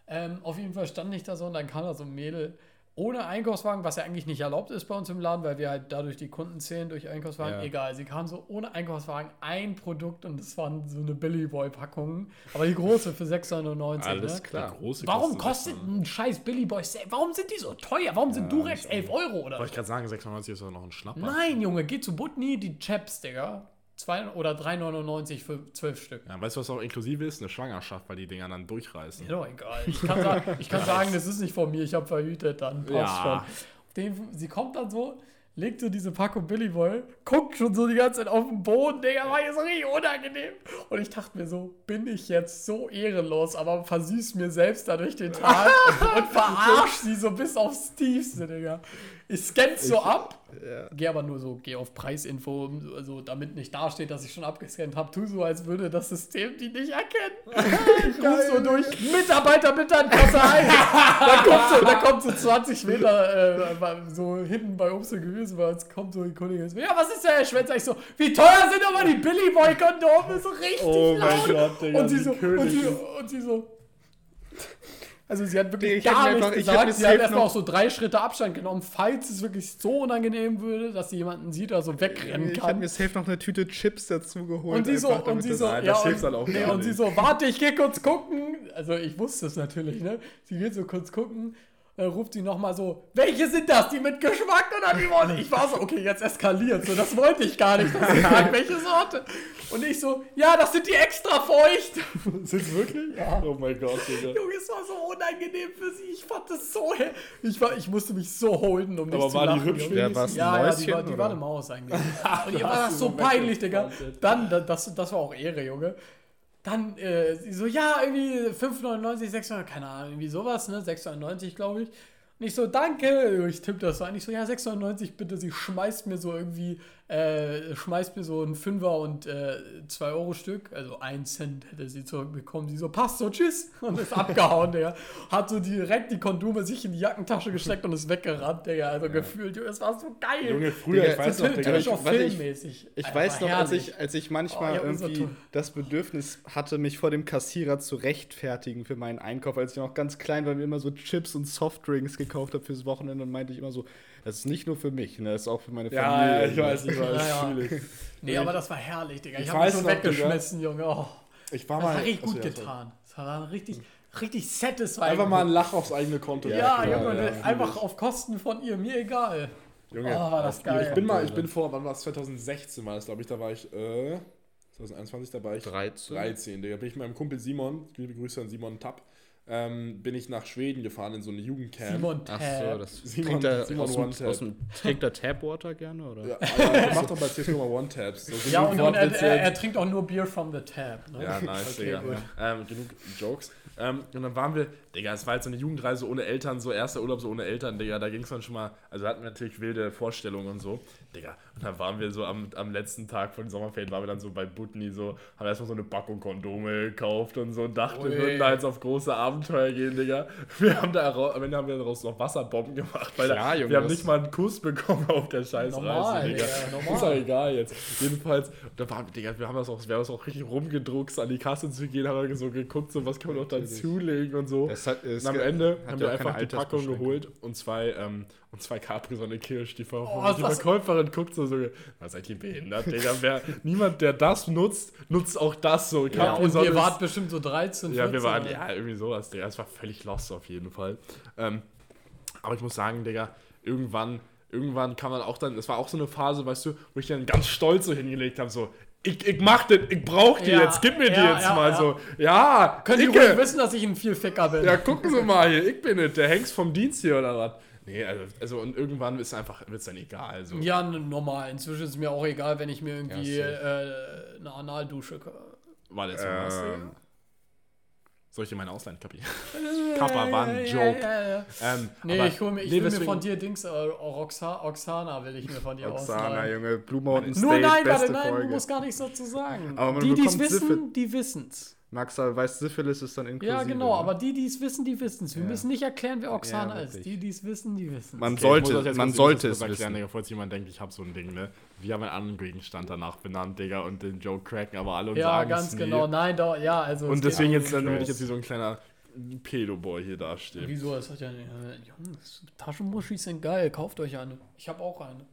Ähm, auf jeden Fall stand ich da so und dann kam da so ein Mädel ohne Einkaufswagen, was ja eigentlich nicht erlaubt ist bei uns im Laden, weil wir halt dadurch die Kunden zählen durch Einkaufswagen. Ja. Egal, sie kam so ohne Einkaufswagen ein Produkt und das waren so eine Billy Boy Packung, aber die große für 6,99. Alles ne? klar. Warum kostet ein scheiß Billy Boy? Warum sind die so teuer? Warum sind Durex 11 Euro oder? Wollte ich gerade sagen, 96 ist doch noch ein Schnapper. Nein, Junge, geh zu Butni, die Chaps, Digga. 2 oder 3,99 für 12 Stück. Ja, weißt du, was auch inklusive ist? Eine Schwangerschaft, weil die Dinger dann durchreißen. Doch egal. Ich kann, sagen, ich kann sagen, das ist nicht von mir, ich habe verhütet, dann passt Ja. schon. Sie kommt dann so, legt so diese Packung Billy Boy, guckt schon so die ganze Zeit auf den Boden, Digga, war so richtig unangenehm. Und ich dachte mir so, bin ich jetzt so ehrenlos, aber versüß mir selbst dadurch den Tag und verarsch sie so bis aufs Tiefste, Digga. Ich scann's so ab, geh aber nur so, geh auf Preisinfo, also damit nicht dasteht, dass ich schon abgescannt habe, tu so, als würde das System die nicht erkennen. Ich ruf so durch, Mitarbeiter bitte an Kasse 1. da, kommt so, da kommt so 20 Meter äh, so hinten bei Obst und Gemüse, bei uns kommt so die Kollegin, so, ja, was ist der Herr Schwänzer? Ich so, wie teuer sind aber die Billy Boy Kondome? So richtig Oh mein laut. Gott, Digga, und sie so, und sie, und sie so, also sie hat wirklich Ich gar nichts einfach- ich gesagt. mir Sie hat erstmal auch so drei Schritte Abstand genommen, falls es wirklich so unangenehm würde, dass sie jemanden sieht oder so wegrennen Ich hätte kann. mir safe noch eine Tüte Chips dazu geholt. Und sie so, und sie so, ja, das und, hilft dann auch nee, und sie so, warte, ich geh kurz gucken. Also ich wusste es natürlich, ne? Sie geht so kurz gucken. Dann ruft sie nochmal so, welche sind das, die mit Geschmack oder die wollen? Ich war so, okay, jetzt eskaliert. So, das wollte ich gar nicht, dass sie fragt, welche Sorte. Und ich so, ja, das sind die extra feucht. Sind's wirklich? Ja. Oh mein Gott, Digga. Junge, es war so unangenehm für sie. Ich fand das so. Ich, war, ich musste mich so holden, um nicht Aber zu war die lachen. hübsch Junge. Ja, war's ein ja, ja, die war, die war eine Maus eigentlich. Und ihr war das so peinlich, Digga. Dann, da- das, das war auch Ehre, Junge. Dann, äh, so, ja, irgendwie 5,99, 600, keine Ahnung, irgendwie sowas, ne? 6,99, glaube ich. Und ich so, danke. Ich tippe das so an. Ich so, ja, 6,99 bitte. Sie schmeißt mir so irgendwie, äh, schmeißt mir so ein Fünfer und äh, 2 Euro Stück. Also 1 Cent hätte sie zurückbekommen. Sie so, passt so, tschüss. Und ist abgehauen, Digga. Hat so direkt die Kondome sich in die Jackentasche gesteckt und ist weggerannt, Digga. Also gefühlt, Junge, es war so geil. Junge, früher, Digga, ich weiß so noch, Digga. ich- auch ich- filmmäßig. Ich Alter, weiß noch, als ich, als ich manchmal Oh, ja, irgendwie das Bedürfnis hatte, mich vor dem Kassierer zu rechtfertigen für meinen Einkauf, als ich noch ganz klein war, mir immer so Chips und Softdrinks gekauft habe fürs Wochenende und meinte ich immer so, das ist nicht nur für mich, ne, das ist auch für meine Ja, Familie. ja, ich weiß, ich weiß. Ja, ja. Nee, aber das war herrlich, Digga. Ich, Ich hab mich weiß so noch, weggeschmissen, Junge. Oh, Ich war das mal. hat richtig gut ja, sorry. getan. Das war richtig, richtig satisfying. Einfach mal ein Lach aufs eigene Konto. Ja, klar, Junge, ja, das- einfach auf Kosten von ihr, mir egal. Junge, Oh, war das geil. Ich bin mal, ich bin vor, wann war es? 2016 war das, glaube ich, da war ich, äh, 2021, da war ich 13. 13, Digga. Bin ich mit meinem Kumpel Simon, liebe Grüße an Simon Tapp, ähm, bin ich nach Schweden gefahren in so eine Jugendcamp. Simon Ach Tab. so, das Simon- trinkt er Simon aus dem, One-Tap. aus dem, trinkt er Tapwater gerne, oder? Ja, aber mach doch bei CSGO mal One-Taps. So Ja, und, und er, er, er trinkt auch nur Bier from the tap. Ne? Ja, nice, Okay, Digga. gut. Ähm, genug Jokes. Ähm, und dann waren wir, Digga, es war jetzt so eine Jugendreise ohne Eltern, so erster Urlaub so ohne Eltern, Digga, da ging es dann schon mal, also hatten wir natürlich wilde Vorstellungen und so, Digga. Und dann waren wir so am, am letzten Tag von den Sommerferien, waren wir dann so bei Butni so, haben erstmal so eine Packung Kondome gekauft und so und dachten, wir würden da jetzt auf große Abenteuer gehen, Digga. Wir haben da, am Ende haben wir daraus noch Wasserbomben gemacht, weil Klar, da, Junge, wir haben nicht mal einen Kuss bekommen auf der Scheißreise, Normal, Digga. Normal. Ist doch egal jetzt. Jedenfalls, da war, Digga, wir haben das auch, wir haben das auch richtig rumgedruckt, an die Kasse zu gehen, haben wir so geguckt, so was kann man noch dazulegen und so. Hat- und am Ende haben ja wir einfach die Packung geholt und zwei, ähm, und zwei Capri Sonne Kirsch. Die, Ver Oh, die das- Verkäuferin guckt so, so, was seid ihr behindert, Digga? Wer, niemand, der das nutzt, nutzt auch das so. Ja, und ihr wart bestimmt so 13, 14. ja, wir waren, oder? ja, irgendwie sowas, Digga. Es war völlig lost auf jeden Fall. Ähm, aber ich muss sagen, Digga, irgendwann, irgendwann kam dann auch dann, das war auch so eine Phase, weißt du, wo ich dann ganz stolz so hingelegt habe, so, ich, ich mach den, ich brauch die Ja, jetzt, gib mir die ja, jetzt ja, mal ja. so. Ja, Könnt ihr Icke. ruhig wissen, dass ich ein viel Ficker bin. Ja, gucken Sie mal hier, ich bin es, der Hengst vom Dienst hier oder was? Nee, also, also und irgendwann ist einfach, wird's dann egal. Also. Ja, normal. Inzwischen ist es mir auch egal, wenn ich mir irgendwie Ja, äh, eine Analdusche. War jetzt was? Ähm, Soll ich dir meine ausleihen, Kapi? Kappa war ein Joke. Ja, ja, ja. Ähm, Nee, aber- ich, hol mir, ich nee, will mir von dir Dings, äh, Roxa, Oksana will ich mir von dir Oksana, ausleihen. Junge, Blue Mountain Nur State, nein, beste warte, nein, Folge. du musst gar nichts dazu sagen. Die, die es wissen, die wissen's. Max weiß, Syphilis ist dann inklusive. Ja, genau, ne? aber die, die es wissen, die wissen's. Wir Ja. müssen nicht erklären, wer Oksana Ja, ist. Die, die es wissen, die wissen's. Man Okay, sollte, man sollte es erklären, wissen. Digga, falls jemand denkt, ich habe so ein Ding, ne? Wir haben einen anderen Gegenstand danach benannt, Digga, und den Joke cracken, aber alle uns ja, sagen ganz es nie. genau. Nein, doch, ja, also. es Und deswegen jetzt, dann will ich jetzt wie so ein kleiner Pedoboy hier dastehen. Wieso? Das hat ja. Äh, Jungs, Taschenmuschis sind geil. Kauft euch eine. Ich habe auch eine.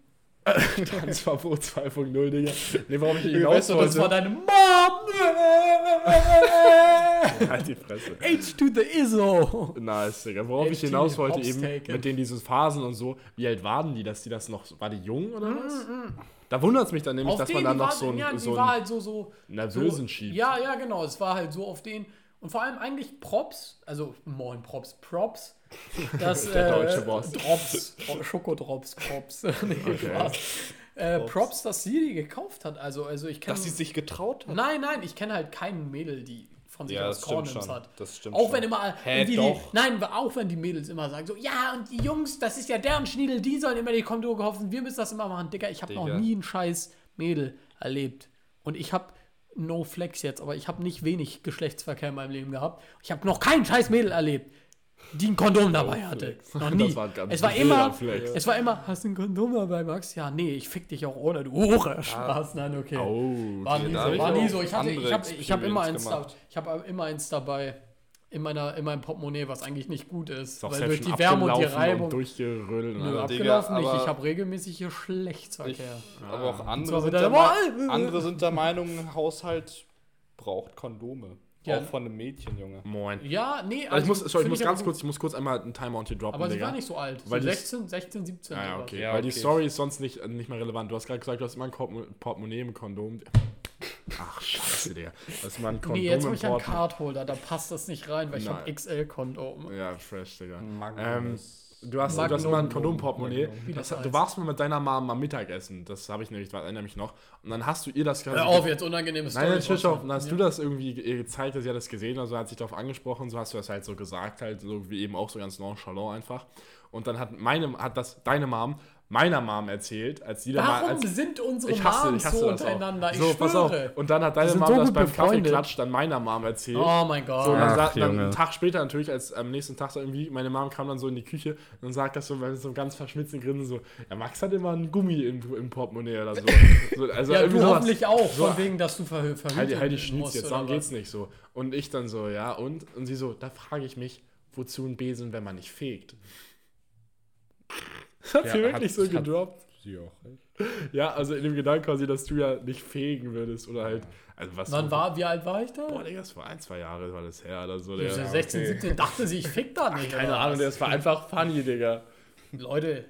Transferverbot 2.0, Digga. Nee, warum ich Weißt hinaus du, das war wollte. deine Mom! Halt die Fresse. H to the ISO! Nice, Digga. Worauf ich HT, hinaus wollte Hops eben, taken. mit denen diese Phasen und so, wie alt waren die, dass die das noch, war die jung oder Mm, was? Da wundert es mich dann nämlich, Auf dass man dann noch so, ein, ja, so einen halt so, so nervösen so, schiebt. Ja, ja, genau. Es war halt so auf den. Und vor allem eigentlich Props, also moin Props, Props. Das, Der äh, deutsche Boss. Drops, Schokodrops, Props. nee, Spaß. Äh, Props, dass sie die gekauft hat. Also, also ich kenne. Dass sie sich getraut hat. Nein, nein, ich kenne halt keinen Mädel, die von sich Ja, aus schon. hat. Das stimmt auch schon. wenn immer Hä, irgendwie doch. Die, nein, auch wenn die Mädels immer sagen so, ja und die Jungs, das ist ja deren Schniedel, die sollen immer die Kondome kaufen, wir müssen das immer machen, Digga. Ich habe noch nie einen scheiß Mädel erlebt und ich habe No Flex jetzt, aber ich habe nicht wenig Geschlechtsverkehr in meinem Leben gehabt. Ich habe noch keinen scheiß Mädel erlebt, die ein Kondom dabei hatte. Noch nie. War es war immer, Flex. es war immer, hast du ein Kondom dabei, Max? Ja, nee, ich fick dich auch ohne, du Hure. Spaß, nein, okay. Oh, War nie so. War nie so. Ich, hatte, ich habe ich hab immer, eins da, ich hab immer eins dabei in, meiner, in meinem Portemonnaie, was eigentlich nicht gut ist. Ist weil durch die Wärme und die Reibung. Und durchgerödelt. Nö, alles. abgelaufen nicht. Ich habe regelmäßig hier Schlechtsverkehr. Aber auch andere sind, der andere sind der Meinung, ein Haushalt braucht Kondome. Ja. Auch von einem Mädchen, Junge. Moin. Ja, nee, Also ich muss, sorry, ich muss aber ganz kurz, ich muss kurz einmal einen Timeout hier droppen, Aber sie Digga. war nicht so alt. Weil so die- 16, 16, 17. Ah, ja, okay. Ja, Weil die okay. Story ist sonst nicht, nicht mehr relevant. Du hast gerade gesagt, du hast immer ein Portemonnaie im Kondom. Ach, scheiße, Digga. Du hast immer ein Kondom Nee, jetzt habe ich einen. Cardholder, da passt das nicht rein, weil ich habe. XL-Kondom. Ja, fresh, Digga. Magnus. Du hast, du hast Magnum. immer ein Kondomportemonnaie. Das Das, du warst mal mit deiner Mom am Mittagessen. Das habe ich nämlich, erinnere mich noch. Und dann hast du ihr das Hör auf, jetzt unangenehme Story. Nein, natürlich auch. Dann hast du das irgendwie ge- gezeigt, dass sie hat das gesehen oder so, hat sich darauf angesprochen, so hast du das halt so gesagt, halt, so wie eben auch so ganz nonchalant einfach. Und dann hat meine, hat das deine Mom meiner Mom erzählt, als sie dann mal. Warum Als, sind unsere ich hasse, Moms ich hasse so das untereinander? auch. Ich So, pass auf. Und dann hat deine Mom so das beim befreundet. Kaffeeklatsch dann meiner Mom erzählt. Oh mein Gott. So, und dann, Ach, sagt, dann einen Tag später natürlich, als am nächsten Tag so irgendwie, meine Mom kam dann so in die Küche und sagt das so mit so einem ganz verschmitzten Grinsen so, ja, Max hat immer einen Gummi im, im Portemonnaie oder so. so also ja, du sowas. hoffentlich auch, So, von wegen, dass du ver verhütet Halt die, halt die Schnitz jetzt, darum geht's nicht so. Und ich dann so, ja, und? Und sie so, da frage ich mich, wozu ein Besen, wenn man nicht fegt? Das hat Ja, sie wirklich hat- so gedroppt. Sie auch. Ja, also in dem Gedanken quasi, dass du ja nicht fegen würdest oder halt, also was Wann so- war, wie alt war ich da? Boah, Digga, das war ein, zwei Jahre war das her oder so. Ja, Digga. 16, okay. 17 dachte sie, ich fick da nicht. Keine oder Ahnung, was? das war einfach funny, Digga. Leute,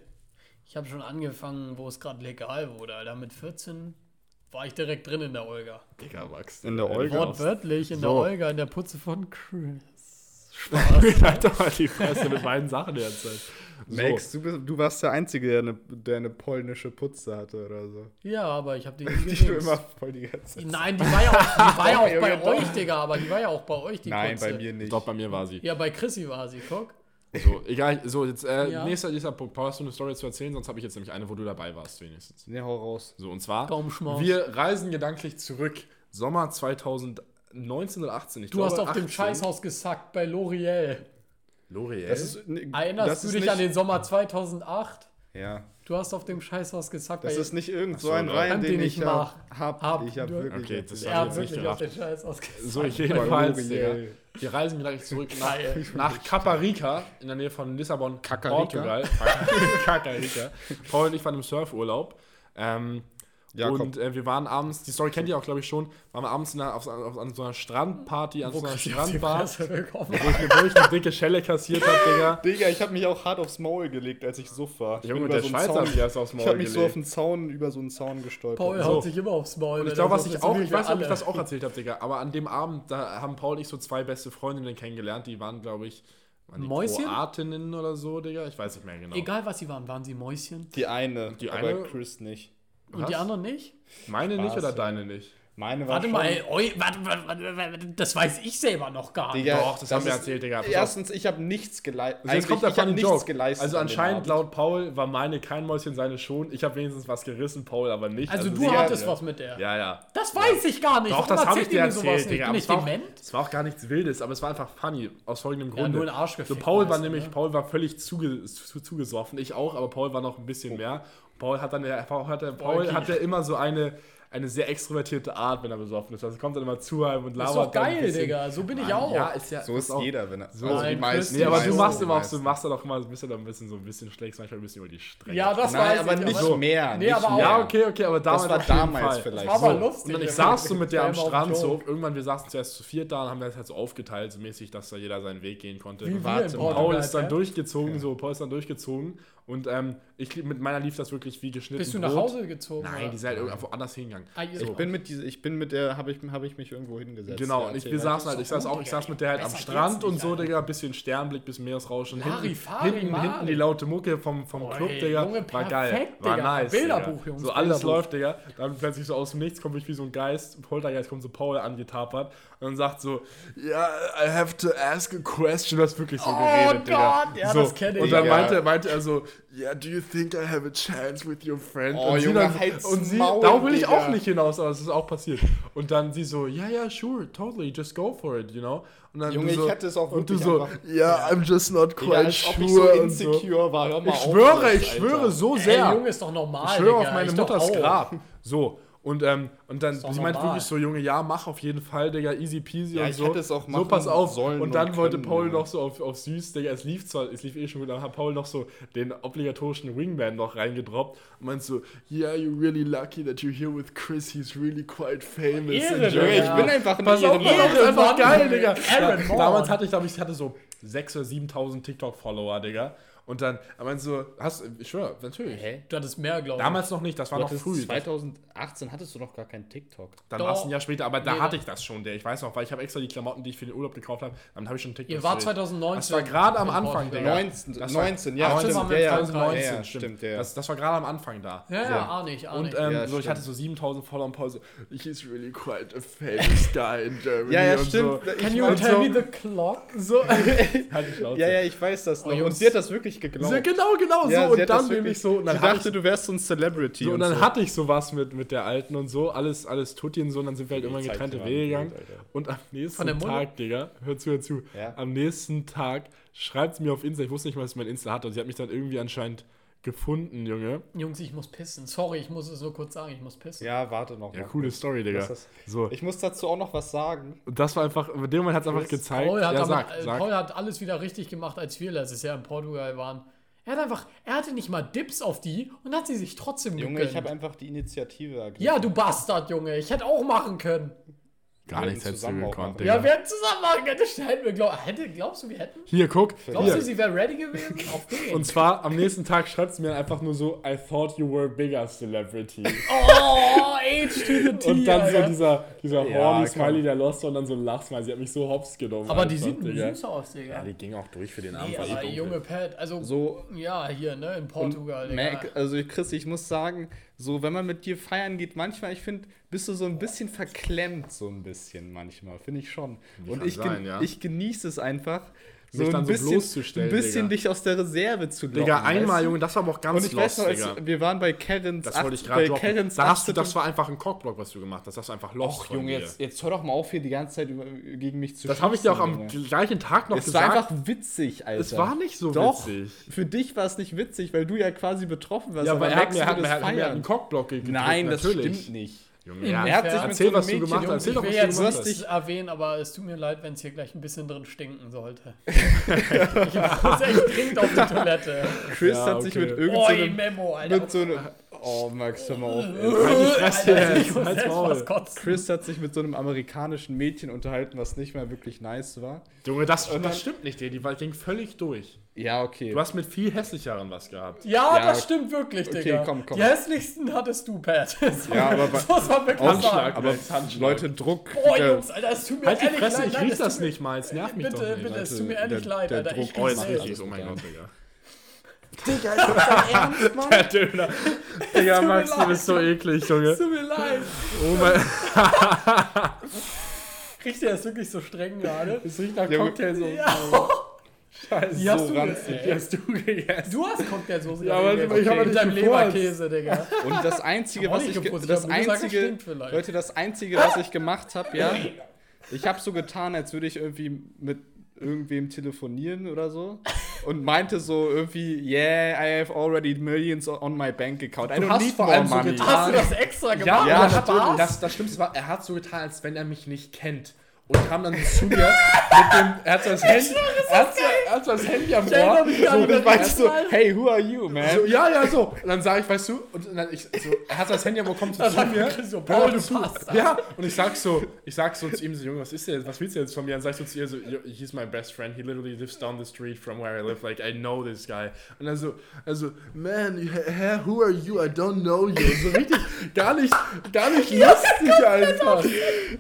ich habe schon angefangen, wo es gerade legal wurde, Alter. Mit 14 war ich direkt drin in der Olga. Digga, Max. In der Olga? Wortwörtlich in So. der Olga, in der Putze von Chris. halt doch mal die Fresse mit meinen Sachen jetzt. Halt. So. Max, du, bist, du warst der Einzige, der eine, der eine polnische Putze hatte oder so. Ja, aber ich habe die nie Die du immer voll die ganze Zeit. Nein, die war ja auch, die war ja auch bei euch, Digga, aber die war ja auch bei euch, die Nein, Putze. bei mir nicht. Doch, bei mir war sie. Ja, bei Chrissy war sie, guck. So, egal, so, jetzt, äh, Ja. nächster, nächster Punkt. Paul, hast du eine Story zu erzählen? Sonst habe ich jetzt nämlich eine, wo du dabei warst, wenigstens. Ne, hau raus. So, und zwar, wir reisen gedanklich zurück. Sommer 2019 oder 18. Ich Du hast glaube, auf dem 18. Scheißhaus gesackt bei L'Oreal. L'Oreal. Das ist, ne, Erinnerst das du ist dich nicht, an den Sommer 2008? Ja. Du hast auf dem Scheißhaus gesackt Das bei ist nicht irgend so so, ein ne? Kann den den ich ich hab. mach- hab. hab. Ich hab Du- wirklich. Okay, das Er hat ich wirklich auf den Scheißhaus gesackt. So, jedenfalls, L'Oreal. Digga. Wir reisen gleich zurück nach, nach Caparica, in der Nähe von Lissabon, Kakarika? Portugal. Kakarika. Paul und ich waren im Surfurlaub. Ähm, Ja, und äh, wir waren abends, die Story kennt ihr auch, glaube ich, schon, waren wir abends in einer, auf, auf, an so einer Strandparty, an so einer Strandbar, wo ich, wo ich eine dicke Schelle kassiert habe, Digga. Digga, ich hab mich auch hart aufs Maul gelegt, als ich suff war. Ich Junge, der so einen Schweizer Zaun- hat erst aufs Ich Maul hab mich so auf gelegt. den Zaun, über so einen Zaun gestolpert. Paul So. haut sich immer aufs Maul. Und ich wenn glaube, was ich auch, ich weiß nicht, ob ich das auch erzählt habe, Digga, aber an dem Abend, da haben Paul und ich so zwei beste Freundinnen kennengelernt, die waren, glaube ich, waren die Mäuschen? Kroatinnen oder so, Digga, ich weiß nicht mehr genau. Egal, was sie waren, waren sie Mäuschen? Die eine, Die aber eine- Chris nicht. Und Was? die anderen nicht? Meine nicht Spaß, oder ja. deine nicht? Meine war Warte schon, mal, oi, warte, warte, warte, warte, das weiß ich selber noch gar nicht. Digga, Doch, das haben wir erzählt, Digga. Erstens, ich habe nichts geleistet. Also jetzt kommt der ich hab funny nichts Joke. geleistet. Also anscheinend laut Paul war meine kein Mäuschen, seine schon. Ich habe wenigstens was gerissen, Paul aber nicht. Also, du sie- hattest ja. was mit der. Ja, ja. Das weiß ich gar nicht. Doch, Warum das habe ich erzählt dir erzählt? Digga. Bin ich es war, auch, dement? es war auch gar nichts Wildes, aber es war einfach funny. Aus folgendem Ja, Grunde. nur ein Arsch so, Paul war nämlich, ne? Paul war völlig zuge, zu, zugesoffen. Ich auch, aber Paul war noch ein bisschen mehr. Paul hat dann, Paul hatte immer so eine, eine sehr extrovertierte Art, wenn er besoffen ist. Also kommt dann immer zu einem und Ist labert doch dann ein geil, bisschen. Digga. So bin ich auch. Ja, ist ja So ist auch, jeder, wenn er. So. also die meisten. Nee, aber du machst immer auch so, meisten. machst dann auch immer, bist ja dann ein bisschen so ein bisschen, schlägst manchmal ein bisschen über die Stränge. Ja, das weiß aber ich, nicht aber- mehr. Nee, nicht aber auch- mehr. Ja, okay, okay, aber damals Das war damals Fall. vielleicht. Das war so. lustig. Und dann ich saß so mit der am war Strand so, irgendwann, wir saßen zuerst zu viert da und haben das halt so aufgeteilt, so mäßig, dass da jeder seinen Weg gehen konnte. Wie mal. Paul ist dann durchgezogen, so, Paul ist dann durchgezogen und ähm, ich, mit meiner lief das wirklich wie geschnitten Bist du nach Brot. Hause gezogen? Nein, oder? die sind halt irgendwo anders hingegangen. Ah, So. Ich bin mit dieser, ich bin mit der, habe ich, hab ich mich irgendwo hingesetzt. Genau, und ich, wir saßen halt, ich saß auch, ich saß mit der halt am Strand und so. Digga, bisschen Sternblick, bisschen Meeresrauschen. Larifari, hinten, Mann. hinten die laute Mucke vom, vom Oh, Club, Digga, Junge, war geil, perfekt, war Digga. nice, Bilderbuch. Jungs, So alles Bilderbuch. läuft, Digga, dann plötzlich so aus dem Nichts kommt ich wie so ein Geist, Poltergeist kommt so Paul angetapert und dann sagt so, ja, I have to ask a question, du hast wirklich so Oh geredet, Digga. Gott, ja, so, das kenn ich. Und dann meinte er so, yeah, do you think I have a chance with your friend? Oh, und sie Junge, dann, halt's und sie, Maul, darauf will ich Digga. auch nicht hinaus, aber es ist auch passiert. Und dann sie so, ja, ja, sure, totally, just go for it, you know? Und dann Junge, du ich so, hätte es auch Und du wirklich so, einfach- ja, I'm just not Digga, quite ob sure. ich so und so. insecure war. Hör mal Ich auf schwöre, jetzt, ich schwöre so Ey, sehr. Junge, ist doch normal, ich schwöre Digga. auf meine Mutters. Grab. So. Und, ähm, und dann, sie meint normal. wirklich so, Junge, ja, mach auf jeden Fall, Digga, easy peasy Ja, und ich so. hätte es auch so, machen pass auf. sollen Und dann und wollte können, Paul Junge. noch so auf, auf süß, Digga, es lief zwar, es lief eh schon gut, dann hat Paul noch so den obligatorischen Wingman noch reingedroppt und meint so, yeah, you're really lucky that you're here with Chris, he's really quite famous. Ehre, in Digga. Germany." Junge, ich bin einfach ein Pass auf, pass auf, das ist einfach geil, Digga. Ja, damals hatte ich, glaube ich, ich hatte so 6.000 oder 7.000 TikTok-Follower, Digga. Und dann, er meint so, hast, ich schwöre, natürlich. Hä? Du hattest mehr, glaube ich. Damals noch nicht, das war Du noch früh. 2018 hattest du noch gar kein TikTok. Dann war es ein Jahr später, aber da Nee, hatte ich das schon, der. Ich weiß noch, weil ich habe extra die Klamotten, die ich für den Urlaub gekauft habe, dann habe ich schon TikTok. Ihr war 2019. Das war gerade am Anfang. Digga. 19, Das war- 19, ja, 18 waren wir ja, ja, 2019, ja, ja, stimmt. stimmt, ja. Das, das war gerade am Anfang da. Ja, So. ja, ahne ich, ahne Und ich. ähm, Ja, so, ich stimmt. hatte so 7000 Follower und Paul so, he's really quite a famous guy in Germany. Ja, ja, und stimmt. So. Ich Can you tell me the clock? So, halt. Ja, ja, ich weiß das noch. Oh, und Jungs. sie hat das wirklich geglaubt. So, genau, genau Ja, so. Und dann nämlich wirklich- so. Und dann sie hatte dachte, ich, du wärst so ein Celebrity. so, und und dann so. hatte ich sowas mit, mit der Alten und so, alles, alles Tutti und so, und dann sind wir halt Zeig getrennte Wege gegangen. Und am nächsten? Tag, Digga, hör zu, hör zu. Ja. Am nächsten Tag schreibt sie mir auf Insta, ich wusste nicht mal, dass sie mein Insta hat, und sie hat mich dann irgendwie anscheinend gefunden, Junge. Jungs, ich muss pissen. Sorry, ich muss es nur kurz sagen, ich muss pissen. Ja, warte noch. Ja, mal coole. Story, Digga. So. Ich muss dazu auch noch was sagen. Und das war einfach, in dem Moment hat es einfach gezeigt. Paul hat, ja, sag, äh, sag. Paul hat alles wieder richtig gemacht, als wir letztes Jahr in Portugal waren. Er hat einfach, er hatte nicht mal Dips auf die und hat sie sich trotzdem Junge, gegönnt. ich habe einfach die Initiative ergriffen. Ja, du Bastard, Junge. Ich hätte auch machen können. Gar nichts hätten hättest du gekonnt. Ja, wir hätten zusammen machen können. Das hätten wir, glaub, hätte, glaubst du, wir hätten? Hier, guck. Glaubst Hier. du, sie wäre ready gewesen? Auf den. Und zwar am nächsten Tag schreibt sie mir einfach nur so, I thought you were a bigger celebrity. oh, Age to the T. und dann so Alter. dieser, dieser Ja, horny. Smiley, der lost und dann so ein Lachsmiley. Sie hat mich so hops genommen. Aber die einfach, sieht Digga. süß aus, Digga. Ja, die ging auch durch für den Abend. Nee, eh aber dunkel. junge Pat, also So- ja, hier, ne, in Portugal, Digga. Mac, also Chris, ich muss sagen, so wenn man mit dir feiern geht, manchmal, ich finde, bist du so ein bisschen verklemmt, so ein bisschen manchmal, finde ich schon. Und kann ich, gen- sein, ja. ich genieße es einfach, so ein so bisschen, bloßzustellen, ein bisschen Digga. dich aus der Reserve zu locken. Digga, einmal, weißt? Junge, das war aber auch ganz Und ich weiß lost, noch, als Digga. wir waren bei Karens Das wollte ich gerade Da hast du, 18. das war einfach ein Cockblock, was du gemacht hast. Das war einfach lost Och, Junge, jetzt, jetzt hör doch mal auf, hier die ganze Zeit gegen mich zu Das habe ich dir auch am Junge. gleichen Tag noch Es war gesagt. einfach witzig, Alter. es war nicht so Doch, witzig. für dich war es nicht witzig, weil du ja quasi betroffen warst. Ja, aber er hat mir, hat mir, es hat mir feiern. einen Cockblock gedrückt. Nein, das stimmt nicht. Junge, Ja, er hat sich mit Erzähl, so was einem du gemacht Mädchen- hast. Erzähl ich doch, will was du jetzt hast. erwähnen, aber es tut mir leid, wenn es hier gleich ein bisschen drin stinken sollte. ich muss echt dringend auf die Toilette. Chris Ja, hat sich okay. mit irgendeinem. Memo, Alter. mit so einem. Oh, Max, hör mal auf. ey. Jetzt, ich was kotzen. Chris hat sich mit so einem amerikanischen Mädchen unterhalten, was nicht mal wirklich nice war. Junge, das, dann- das stimmt nicht, der. Die war- ging völlig durch. Ja, okay. Du hast mit viel hässlicheren was gehabt. Ja, Ja, das stimmt wirklich, okay, Digga. komm, komm. Die hässlichsten hattest du, Pat. Ja, aber bei- so muss man wirklich aber. Leute, Druck. Boah, Jungs, Alter, es tut mir Halt die ehrlich Fresse, leid. ich riech es das nicht mal. Es nervt mich Bitte, doch nicht. bitte, es Leute, tut mir ehrlich der- leid, Alter. Druck Ich Oh, jetzt riech. Oh mein Gott, Digga. Digga, ist das dein Ernst, Mann? Der Döner. Digga, Max, du bist so eklig, Junge. Es tut mir leid. Oh mein... Riecht ihr das wirklich so streng gerade? Es riecht nach Junge. Cocktail so. Ja. Scheiße. Die hast so du ranzig. Die hast du gegessen. Du hast Cocktailsoße Ja, aber ich hab mit nicht deinem. Leberkäse, Digga. Und das Einzige, was ich, ge- geputzt, das Einzige. Leute, das Einzige, was ich gemacht habe, ja, ich habe so getan, als würde ich irgendwie mit irgendwem telefonieren oder so. und meinte so irgendwie, yeah, I have already millions on my bank account. I Du hast vor allem so money. getan- Hast du das extra gemacht? Ja, Ja, natürlich. Das, das Schlimmste war, er hat so getan, als wenn er mich nicht kennt. Und kam dann zu mir mit dem, er hat so das Handy, er hat so, er hat so das Handy am Ohr. So, dann meinst du, dran. hey, who are you, man? So, ja, ja, so. Und dann sage ich, weißt du, und dann ich, so, er hat so das Handy am Ohr, kommt so zu mir. So, Paul, du. Bastard. Ja, und ich sag so, ich sag so zu ihm so, Junge, was ist denn, was willst du jetzt von mir? Dann sag ich so zu ihr so, "Yo, he's my best friend, he literally lives down the street from where I live, like, I know this guy. Und dann so, also, man, hä, who are you? I don't know you. Und so richtig, gar nicht, gar nicht lustig einfach.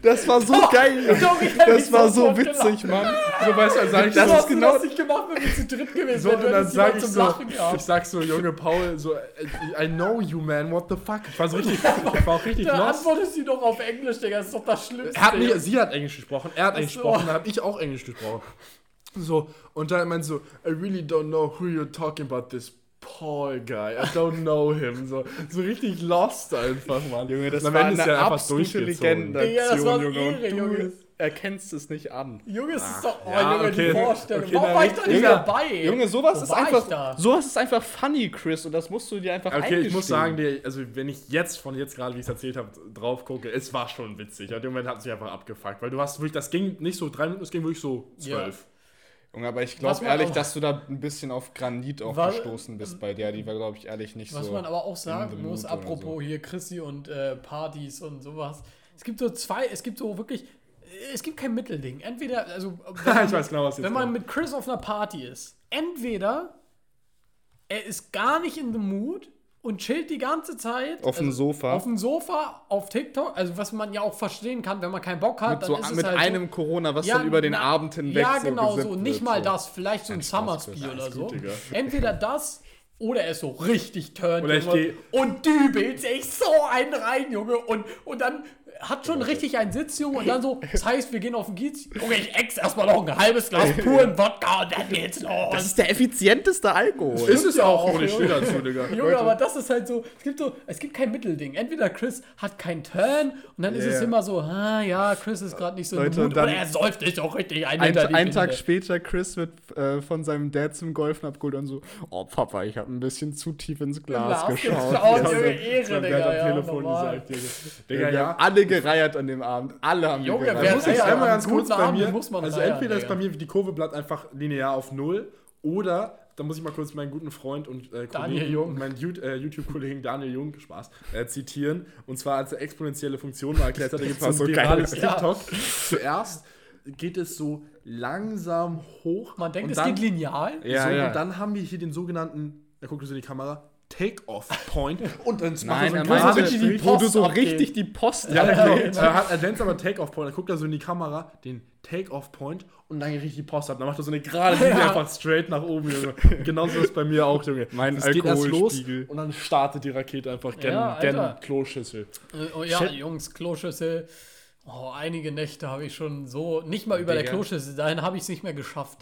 Das war so geil. Doch, Das war so so witzig, Mann. So, weißt du, dann sag ich Das so, ist genau- was ich gemacht, wenn wir zu dritt gewesen So, wären. und Du dann sag ich zum so, ich sag so, Junge Paul, so, I know you, man, what the fuck? Ich war so richtig, ich war auch richtig Da lost. antwortest du doch auf Englisch, Digga. Das ist doch das Schlimmste. Er hat nicht, sie hat Englisch gesprochen, er hat Englisch so. gesprochen, dann habe ich auch Englisch gesprochen. So, und dann meint so, I really don't know who you're talking about, this Paul guy, I don't know him. So, so richtig lost einfach, Mann. Junge, das war Ende eine ist einfach absolute war Junge, und Ehre, Junge. Du erkennst es nicht an. Junge, es ist doch. Oh, ja, Junge, die okay. Vorstellung. Okay, Warum war ich da nicht Junge, dabei? Junge, sowas Wo ist einfach, da? sowas ist einfach funny, Chris, und das musst du dir einfach Okay, ich muss sagen, der, also wenn ich jetzt von jetzt gerade, wie ich es erzählt habe, drauf gucke, es war schon witzig. In dem Moment hat es mich einfach abgefuckt, weil du hast wirklich, das ging nicht so drei Minuten, es ging wirklich so zwölf. Junge, aber ich Was glaube ehrlich, auch- dass du da ein bisschen auf Granit auch War- gestoßen bist bei der. Die war, glaube ich, ehrlich nicht Was so. man aber auch sagen muss, apropos hier Chrissy und äh, Partys und sowas. Es gibt so zwei, es gibt so wirklich, es gibt kein Mittelding. Entweder, also, wenn man, ich weiß genau, was jetzt wenn man kommt. mit Chris auf einer Party ist, entweder er ist gar nicht in the mood und chillt die ganze Zeit Auf dem also Sofa. Auf dem Sofa, auf TikTok, also was man ja auch verstehen kann, wenn man keinen Bock hat, Mit, so, dann ist mit es halt einem so, Corona, was Ja, dann über den na- Abend hinweg Ja, so genau gesippt so. Nicht mal so. das, vielleicht so ein Chris. oder so. gut. Entweder das oder er ist so richtig turned. Oder ich Junge, und dübelt sich so einen rein, Junge. Und, und dann hat schon richtig einen Sitz, Junge. Und dann so, das heißt, wir gehen auf den Kiez. Junge, ich ex erstmal noch ein halbes Glas puren Wodka und dann geht's los. Das ist der effizienteste Alkohol. Ist es ja auch, ich stehe dazu, Digga. Junge, aber das ist halt so, es gibt so, es gibt kein Mittelding. Entweder Chris hat keinen Turn und dann ist Ja, es immer so, ah ja, Chris ist gerade nicht so Leute, Mut, und dann- oder er säuft sich auch richtig ein Ein, einen Tag später, Chris wird äh, von seinem Dad zum Golfen abgeholt und so, oh Papa, ich habe ein bisschen zu tief ins Glas, Glas geschaut. geschaut, Ja, Junge. Ehre, Das Digga, am ja, Telefon normal. gesagt, Digga. Digga, ja. alle gereiert an dem Abend. Alle haben Junge, gereiert. wer muss ich Ja, einmal ganz kurz bei mir. muss man also reiern, entweder ist bei mir die Kurve bleibt einfach linear auf null oder da muss ich mal kurz meinen guten Freund und äh, Daniel Kollegen, Jung. meinen äh, YouTube-Kollegen Daniel Jung, Spaß, äh, zitieren. Und zwar als er exponentielle Funktion mal erklärt hat, da gibt es war so virales Ja. TikTok. Zuerst geht es so langsam hoch. Man denkt, und es dann, geht lineal. Ja, so, ja. Und dann haben wir hier den sogenannten, da guckt es in die Kamera, Take-Off-Point. Und dann Nein, er er so meinte, geraden die Post so abgeht. richtig die Post Ja, Ja, genau. Er, hat, er nennt aber Take-Off-Point. Er guckt da so in die Kamera, den Take-Off-Point und dann richtig die Post ab. Dann macht er so eine gerade Linie Ja. einfach straight nach oben, Junge. Genauso ist es bei mir auch, Junge. Mein Es geht erst los Alkoholspiegel. und dann startet die Rakete einfach gen, Ja, gen. Kloschüssel. Äh, Oh ja, Shit. Jungs, Kloschüssel. Oh, einige Nächte habe ich schon so, nicht mal über der Digga. Kloschüssel, dahin habe ich es nicht mehr geschafft.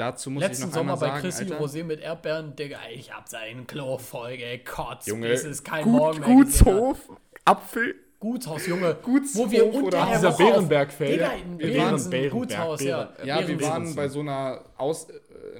Dazu muss Letzten ich noch Sommer einmal bei Chrissy Rosé mit Erdbeeren, Digga, ich hab seinen Klo voll gekotzt, Junge, es kein Morgen gut, mehr gesehen hat. Gutshof, Apfel. Gutshaus, Junge. Gutshof wo wir oder- unter dieser Bärenbergfeld. Digga, Ja, in wir waren Gutshaus, ja. Bären- Ja, wir Behrensen. waren bei so einer Aus,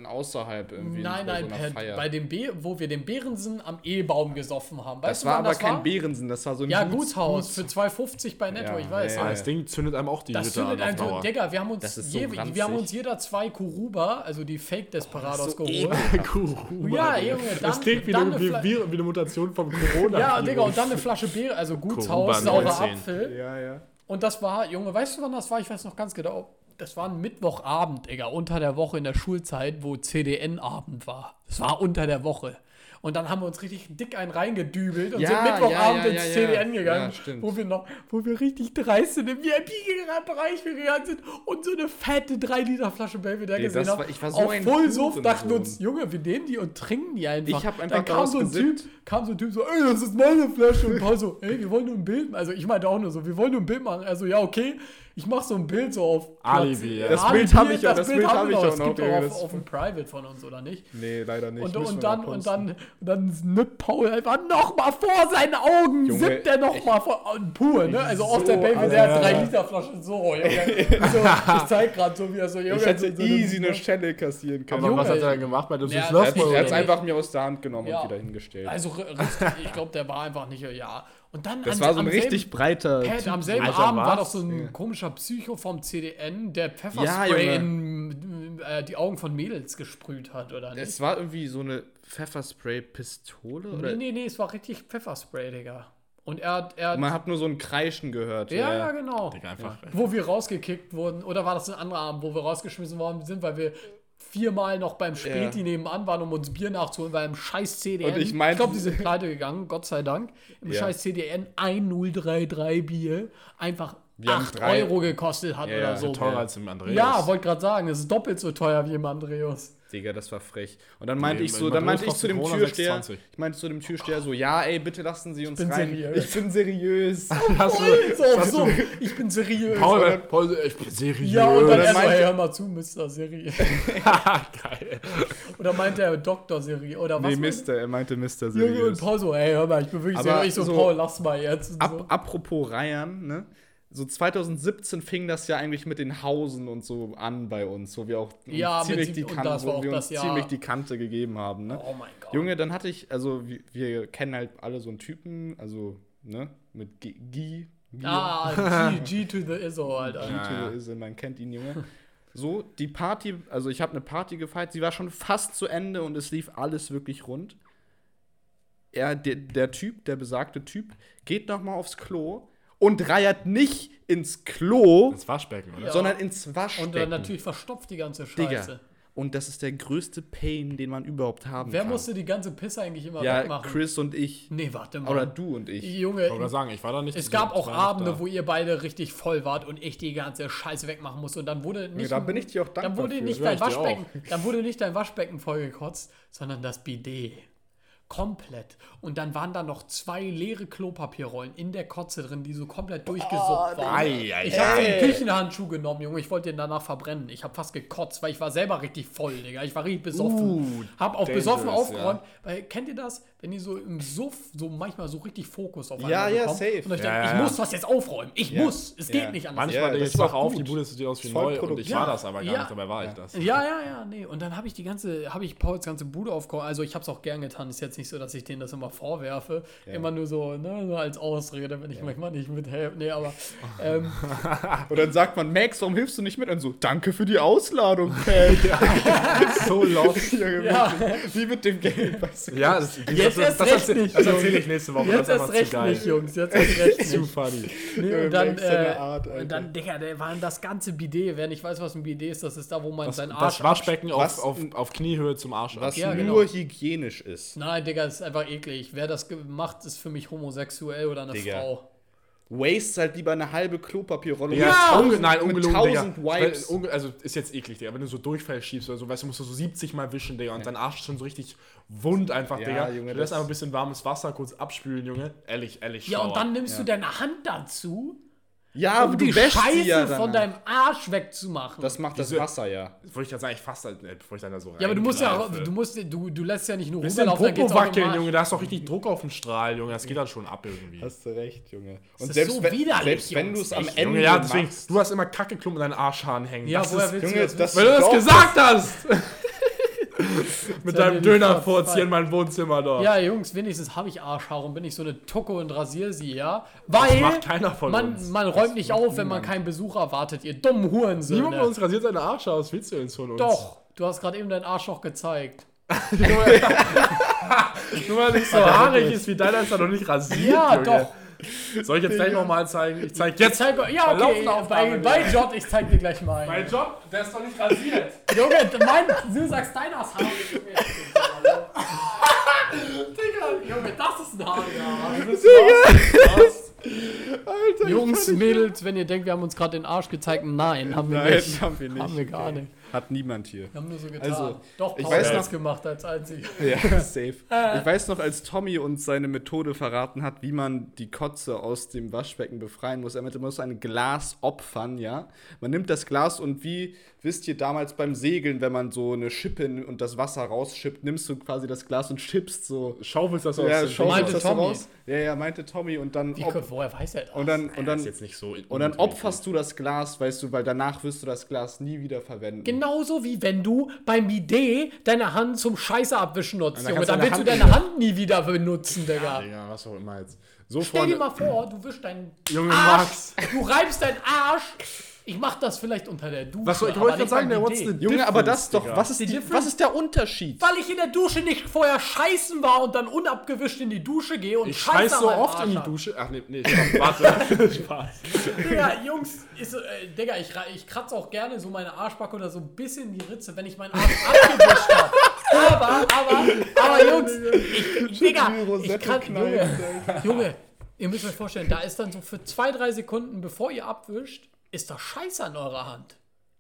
in außerhalb irgendwie. Nein, nicht bei nein, so Feier. bei dem B, wo wir den Behrensen am E-Baum gesoffen haben. Weißt das du, war aber das kein war? Behrensen, das war so ein Ja, Guts- Gutshaus Guts- für 2,50 bei Netto, Ja, ich weiß. ja, ja. das Ding zündet einem auch die Das Hütte zündet an auf Dauer. Digga, wir haben uns, Das ist so je, ranzig. wir haben uns jeder zwei Kuruba, also die Fake Desperados so geholt. Kuruba, Ja, Digga. Junge, Das dann- klingt wie, dann eine, wie, wie, wie eine Mutation vom Corona. Ja, Digga, und dann eine Flasche Beere, also Gutshaus, saurer 19. Apfel. Ja, ja. Und das war, Junge, weißt du, wann das war? Ich weiß noch ganz genau. Das war ein Mittwochabend, Digga, unter der Woche in der Schulzeit, wo CDN-Abend war. Das war unter der Woche. Und dann haben wir uns richtig dick einen reingedübelt und Ja, sind Mittwochabend ja, ja, ins. CDN gegangen, wo wir noch, wo wir richtig dreist in den VIP-Bereich gegangen sind und so eine fette 3 Liter Flasche Belvedere Ey, gesehen haben. ich war so Auf ein Vollsuff dachten wir uns, Junge, wir nehmen die und trinken die einfach. Ich hab einfach Dann kam so ein Typ, gesippt. kam so ein Typ so, ey, das ist meine Flasche. Und Paul so, ey, wir wollen nur ein Bild machen. Also ich meinte auch nur so, wir wollen nur ein Bild machen. Also ja, okay. Ich mache so ein Bild so auf. Alibi, ja. Das Alibi, Bild hab ich auch, das Bild haben hab wir ich auch Das noch, gibt auch das- auf, auf dem Private von uns, oder nicht? Nee, leider nicht. Und, und, dann, und dann, und dann nimmt Paul einfach nochmal vor seinen Augen, Junge, sippt er nochmal vor, und pur, ne? Also aus so, der Baby, der hat 3 Liter Flasche, so, Junge. so, ich zeig gerade so, wie er so, Junge. Ich hätte so, so, easy eine Schelle kassieren können. Aber Junge, was hat er denn gemacht bei dem Ja, er hat Nee. einfach mir aus der Hand genommen Ja. und wieder hingestellt. Also, ich glaube, der war einfach nicht, ja. Und dann das an- war so ein am richtig selben- breiter. Typ. am selben Alter, Abend war doch so ein Ja. komischer Psycho vom CDN, der Ja, Pfefferspray Junge. in äh, die Augen von Mädels gesprüht hat, oder nicht? Es war irgendwie so eine Pfefferspray-Pistole? Nee, Oder? nee, nee, es war richtig Pfefferspray, Digga. Und er hat. Er Man hat nur so ein Kreischen gehört. ja, ja, genau. Digga, einfach. Wo wir rausgekickt wurden, oder war das ein anderer Abend, wo wir rausgeschmissen worden sind, weil wir viermal noch beim Späti Ja. nebenan waren, um uns Bier nachzuholen, weil im scheiß CDN. Und ich meinte- glaube, die sind pleite gegangen, Gott sei Dank. Im Ja. scheiß CDN 1033 Bier einfach Wir haben 8 drei- Euro gekostet hat Ja, oder ja, so. Teurer als im Andreas. Ja, wollte gerade sagen, es ist doppelt so teuer wie im Andreas. Digga, das war frech. Und dann meinte Nee, ich so, dann meinte ich zu dem kostet Türsteher, 6,20. ich meinte zu dem Türsteher so, ja, ey, bitte lassen Sie uns bin rein. seriös. Ich bin seriös. Hast du, So, so, ich bin seriös. Paul, Paul, ich bin seriös. ja, und dann er so, meinte- hey, hör mal zu, Mr. Seriös. Geil. Oder meint er Dr. Seriös? Oder was? nee, Mister, er meinte Mister Junge und seriös. Paul so, hey, hör mal, ich bin wirklich seriös. Ich so, so- Paul, lass mal jetzt. Und Ab, so. apropos Reihen, ne? So 2017 fing das ja eigentlich mit den Hausen und so an bei uns, wo wir auch Ja, ziemlich die Kante, wo wir uns ziemlich die Kante gegeben haben, ne? Oh mein Gott. Junge, dann hatte ich, also wir, wir kennen halt alle so einen Typen, also, ne, mit G, G, G Ah, G, G to the ISO, Alter. G to the Isle, man kennt ihn, Junge. So, die Party, also ich habe eine Party gefeiert, sie war schon fast zu Ende und es lief alles wirklich rund. Er, der, der Typ, der besagte Typ, geht noch mal aufs Klo und reiert nicht ins Klo, Das Waschbecken, oder? Ja. sondern ins Waschbecken. Und dann natürlich verstopft die ganze Digga. Scheiße. Und das ist der größte Pain, den man überhaupt haben Wer kann. musste die ganze Pisse eigentlich immer ja, wegmachen? Chris und ich. Nee, warte mal. Oder du und ich. Junge, Ich wollte sagen, ich war da nicht. es gab auch Abende, da. wo ihr beide richtig voll wart und ich die ganze Scheiße wegmachen musste. Und dann wurde nicht. da bin ich dir auch Dann dankbar wurde für. nicht Ja, dein Waschbecken, dann wurde nicht dein Waschbecken vollgekotzt, sondern das Bidet. Komplett. Und dann waren da noch zwei leere Klopapierrollen in der Kotze drin, die so komplett durchgesuppt waren. Ei, ei, Ich habe den Küchenhandschuh genommen, Junge. Ich wollte den danach verbrennen. Ich habe fast gekotzt, weil ich war selber richtig voll, Digga. Ich war richtig besoffen. Uh, hab auch besoffen ja. aufgeräumt. Weil, kennt ihr das? Wenn ihr so im Suff so manchmal so richtig Fokus auf Ja, einmal ja, bekommt safe. Und euch Ja, denkt, ich ja. muss das jetzt aufräumen. Ich Ja. muss. Es Ja. geht nicht anders. Manchmal Ja, denke ich, wach auf, die Bude sieht aus wie neu und ich war Ja. das aber gar Ja. nicht, dabei war ich das. Ja, ja, ja, nee. Und dann habe ich die ganze, habe ich Pauls ganze Bude aufgeräumt. Also ich habe es auch gern getan. Ist jetzt nicht so, dass ich denen das immer vorwerfe. Immer nur so, ne, so als Ausrede, wenn ich manchmal nicht mithelfe. Nee, aber ähm, Und dann sagt man, Max, warum hilfst du nicht mit? Und so, danke für die Ausladung, Pat. so lost. Ja. Wie mit dem Geld, weißt du? Ja, das, Jetzt das, erst das, recht erzähl- nicht, das erzähle ich nächste Woche. jetzt das ist erst zu recht geil. nicht, Jungs. Jetzt erst recht Zu nicht. funny. Nee, und dann, äh, Art, und dann, Digga, der war das ganze Bidet. Wer nicht weiß, was ein Bidet ist, das ist da, wo man Das, seinen das Arsch Waschbecken Was- auf, auf, auf Kniehöhe zum Arsch. Was Ja, nur genau. hygienisch ist. Nein, Digga, das ist einfach eklig. Wer das macht, ist für mich homosexuell oder eine Digga. Frau. Waste halt lieber eine halbe Klopapierrolle. Ja, mit Ja! unge tausend- nein, mit ungelogen, Digga. tausend Wipes. Weil, also ist jetzt eklig, Digga. Wenn du so Durchfall schiebst oder so, weißt du, musst du so 70 Mal wischen, Digga. Und dein Arsch ist schon so richtig wund einfach, Ja, Digga. Junge, du lässt das- einfach ein bisschen warmes Wasser kurz abspülen, Junge. Ehrlich, ehrlich, Ja, und Schauer. dann nimmst du deine Hand dazu, ja, um du die Scheiße ja von deinem Arsch wegzumachen. Das macht das Wieso? Wasser ja. Wollte ich gerade sagen, ich fasse halt nicht, bevor ich dann da so ja, aber du musst ja, reingreife. du musst, du, du lässt ja nicht nur rüberlaufen, dann geht's auch wackeln. Junge. Da ist doch richtig Druck auf dem Strahl, Junge. Das geht dann schon ab irgendwie. Hast du recht, Junge. Und ist selbst, so wenn, widerlich, selbst wenn du es am. Ende Junge, ja, deswegen, machst, du hast immer Kackeklumpen in deinen Arschhaaren hängen. Ja, das woher ist, willst Junge, du das das- weil du das gesagt hast! Mit deinem Dönerfurz hier in meinem Wohnzimmer doch. Ja, Jungs, wenigstens habe ich Arschhaare und bin ich so eine Tucke und rasier sie, ja? Weil macht keiner von man, uns. man räumt nicht auf, wenn man keinen Besuch erwartet, ihr dummen Hurensöhne. Niemand von uns rasiert seine Arsch aus. Willst du uns von uns? Doch, du hast gerade eben deinen Arschloch gezeigt. Nur weil nicht so haarig ist wie deiner, ist er noch nicht rasiert. Ja, Junge. doch. Soll ich jetzt gleich nochmal zeigen? Ich zeig Ich jetzt. zeig, ja, Bei okay, bei, bei. Jot, ich zeig dir gleich mal. Mein Job, der ist doch nicht rasiert. Junge, mein, du sagst dein Haare. Digga, Junge, das ist ein Haar. Alter, Jungs, Mädels, wenn ihr denkt, wir haben uns gerade den Arsch gezeigt, nein, haben wir Nein, nicht. haben wir nicht, Haben wir gar okay. nicht. Hat niemand hier. Wir haben nur so getan. Also, Doch, ich Paul weiß hat noch- es gemacht als einzig. Ja, safe. Ich weiß noch, als Tommy uns seine Methode verraten hat, wie man die Kotze aus dem Waschbecken befreien muss. Er meinte, man muss ein Glas opfern, ja. Man nimmt das Glas und wie, wisst ihr, damals beim Segeln, wenn man so eine Schippe und das Wasser rausschippt, nimmst du quasi das Glas und schippst so. Schaufelst das aus Ja, dem schaufelst Meinte das Tommy. raus. Ja, ja, meinte Tommy. Und dann, Wie, woher weiß er das? und dann, und Das dann, ist jetzt nicht so. und dann opferst du das Glas, weißt du, weil danach wirst du das Glas nie wieder verwenden. Genauso wie wenn du beim Bidet deine Hand zum Scheiße abwischen nutzt, dann Junge. du Dann willst du Hand deine Hand nie wieder benutzen, Digga. Digga, was auch immer jetzt. So, Stell dir Freunde. mal vor, du wischst deinen Junge Arsch, Max. du reibst deinen Arsch. Ich mach das vielleicht unter der Dusche. Was soll ich wollte sagen, der what's the Junge, aber das doch, was ist, Die difference- was ist der Unterschied? Weil ich in der Dusche nicht vorher scheißen war und dann unabgewischt in die Dusche gehe und Ich Scheiße so oft Arsch in die. Dusche. Ach nee, nee, stopp, warte. Spaß. Digga, Jungs, ist, äh, Digga, ich, ich kratze auch gerne so meine Arschbacke oder so ein bisschen in die Ritze, wenn ich meinen Arsch abgewischt habe. Aber, aber, aber, Jungs, ich, Digga, ich Rosette kann, Junge, Junge, ihr müsst euch vorstellen, da ist dann so für zwei, drei Sekunden, bevor ihr abwischt, ist da Scheiße an eurer Hand,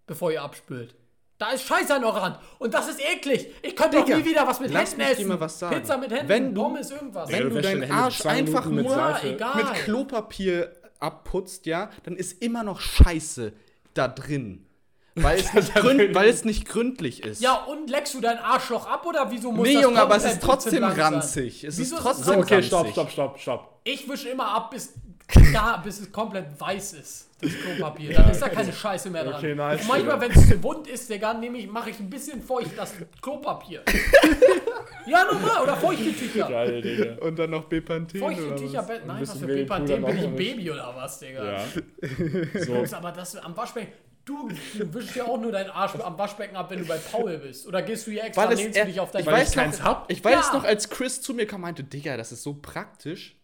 bevor ihr abspült. Da ist Scheiße an eurer Hand. Und das ist eklig. Ich könnte doch nie wieder was mit lass Händen mich dir essen. mal was sagen. Pizza mit Händen, Wenn du- Pommes, irgendwas. Ja, Wenn du deinen Arsch einfach mit nur egal. mit Klopapier abputzt, ja, dann ist immer noch Scheiße da drin. Weil es nicht, gründ, weil es nicht gründlich ist. Ja, und leckst du dein Arschloch ab oder wieso muss nee, das Junge, aber es ist trotzdem ranzig. Es Wieso ist trotzdem So, okay, ranzig. stopp, stopp, stopp, stopp. Ich wische immer ab, bis, ja, bis es komplett weiß ist, das Klopapier. Dann ist da keine Scheiße mehr dran. Okay, nice. Manchmal, wenn es zu bunt ist, Digga, nehme ich, mache ich ein bisschen feucht das Klopapier. ja, normal. Oder feuchte Tücher. Geil, Digga. Und dann noch Bepanthen Feuchte oder Tücher, was? Nein, was für Bepanthen bin ich ein Baby oder was, Digga. Ja. Jungs, aber das am Waschbecken, du, du wischst ja auch nur deinen Arsch am Waschbecken ab, wenn du bei Paul bist. Oder gehst du hier extra, lehnst du dich auf dein ich weiß noch, hab? Ich weiß Ja. noch, als Chris zu mir kam, meinte, Digga, das ist so praktisch.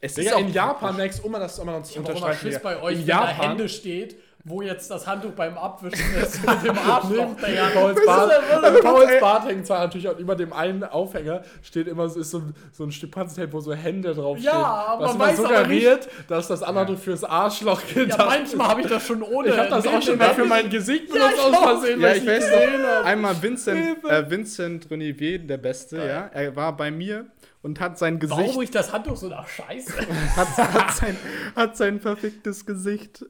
Es Digga, auch in Japan. Max, um das um mal zu Ich hab auch immer unterstreichen. Schiss Digga. bei euch, in wenn da Japan, Hände steht, wo jetzt das Handtuch beim Abwischen ist mit dem Arschloch, Digga. Pauls Das Bart, ist ja also Pauls Bart hängt zwar natürlich auch über dem einen Aufhänger steht immer so, ist so ein, so ein Stück Panzertape, wo so Hände draufstehen. Ja, aber was man weiß aber suggeriert, dass das andere fürs Arschloch Ja, gedacht manchmal habe ich das schon ohne. Ich habe das auch schon mal für mein Gesicht benutzt ich aus. Versehen. Ja, weil ich nicht weiß gesehen noch, einmal Vincent, äh, Vincent Renivier, der Beste, ja, er war bei mir und hat sein Warum Gesicht, ich das Handtuch so nach Scheiße? hat, hat, sein, hat sein verficktes Gesicht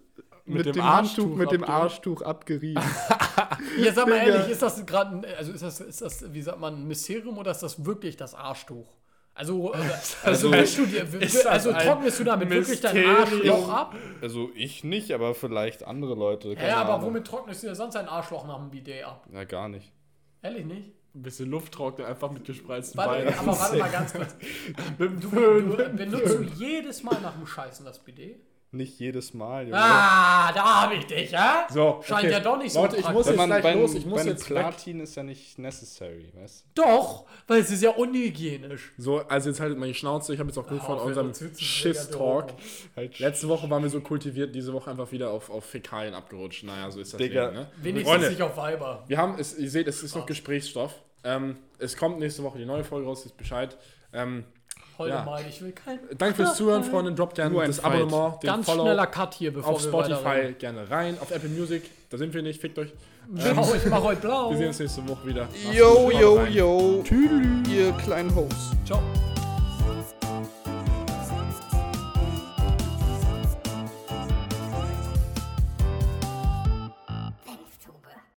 mit, dem dem, Arschtuch mit dem abgerieben. Arschtuch abgerieben. Jetzt sag mal ehrlich, ist das gerade, also ist das, ist das, wie sagt man, ein Mysterium oder ist das wirklich das Arschtuch? Also, äh, also, wischst du dir, ist das also ein trocknest du damit wirklich dein? Arschloch ab? Also ich nicht, aber vielleicht andere Leute. Ja, aber womit trocknest du dir sonst ein Arschloch nach dem Bidet ab? Na, gar nicht. Ehrlich nicht? Ein bisschen Luft trocknen, einfach mit gespreizten Warte, Beinen. aber warte mal ganz kurz. Mit Du, du, benutzt du jedes Mal nach dem Scheißen das Bidet? Nicht jedes Mal. Junge. Ah, da habe ich dich, ja? So, Scheint okay. ja doch nicht so Leute, ich muss Wenn jetzt man gleich bei, los. Ich muss jetzt weg. Platin ist ja nicht necessary, weißt Doch, weil es ist ja unhygienisch. So, also jetzt haltet mal die Schnauze. Ich habe jetzt auch genug von Auf, unserem. Digga, Halt Letzte Woche waren wir so kultiviert, diese Woche einfach wieder auf, auf Fäkalien abgerutscht. Naja, so ist das Digga. Leben, ne? Wenigstens Freunde, nicht auf Weiber. wir haben, es, ihr seht, es ist noch Gesprächsstoff. Ähm, es kommt nächste Woche die neue Folge raus, ist Bescheid. Ähm, Heute Ja. mal, ich will kein. danke fürs Zuhören, Freunde. Droppt gerne das Fight. Abonnement, den Ganz Follow schneller Cut hier, bevor auf wir Spotify gerne rein. Auf Apple Music, da sind wir nicht, fickt euch. Blau, ich mach heute blau. Wir sehen uns nächste Woche wieder. Macht's Yo, yo, rein. yo. Ihr kleinen Hosts. Ciao.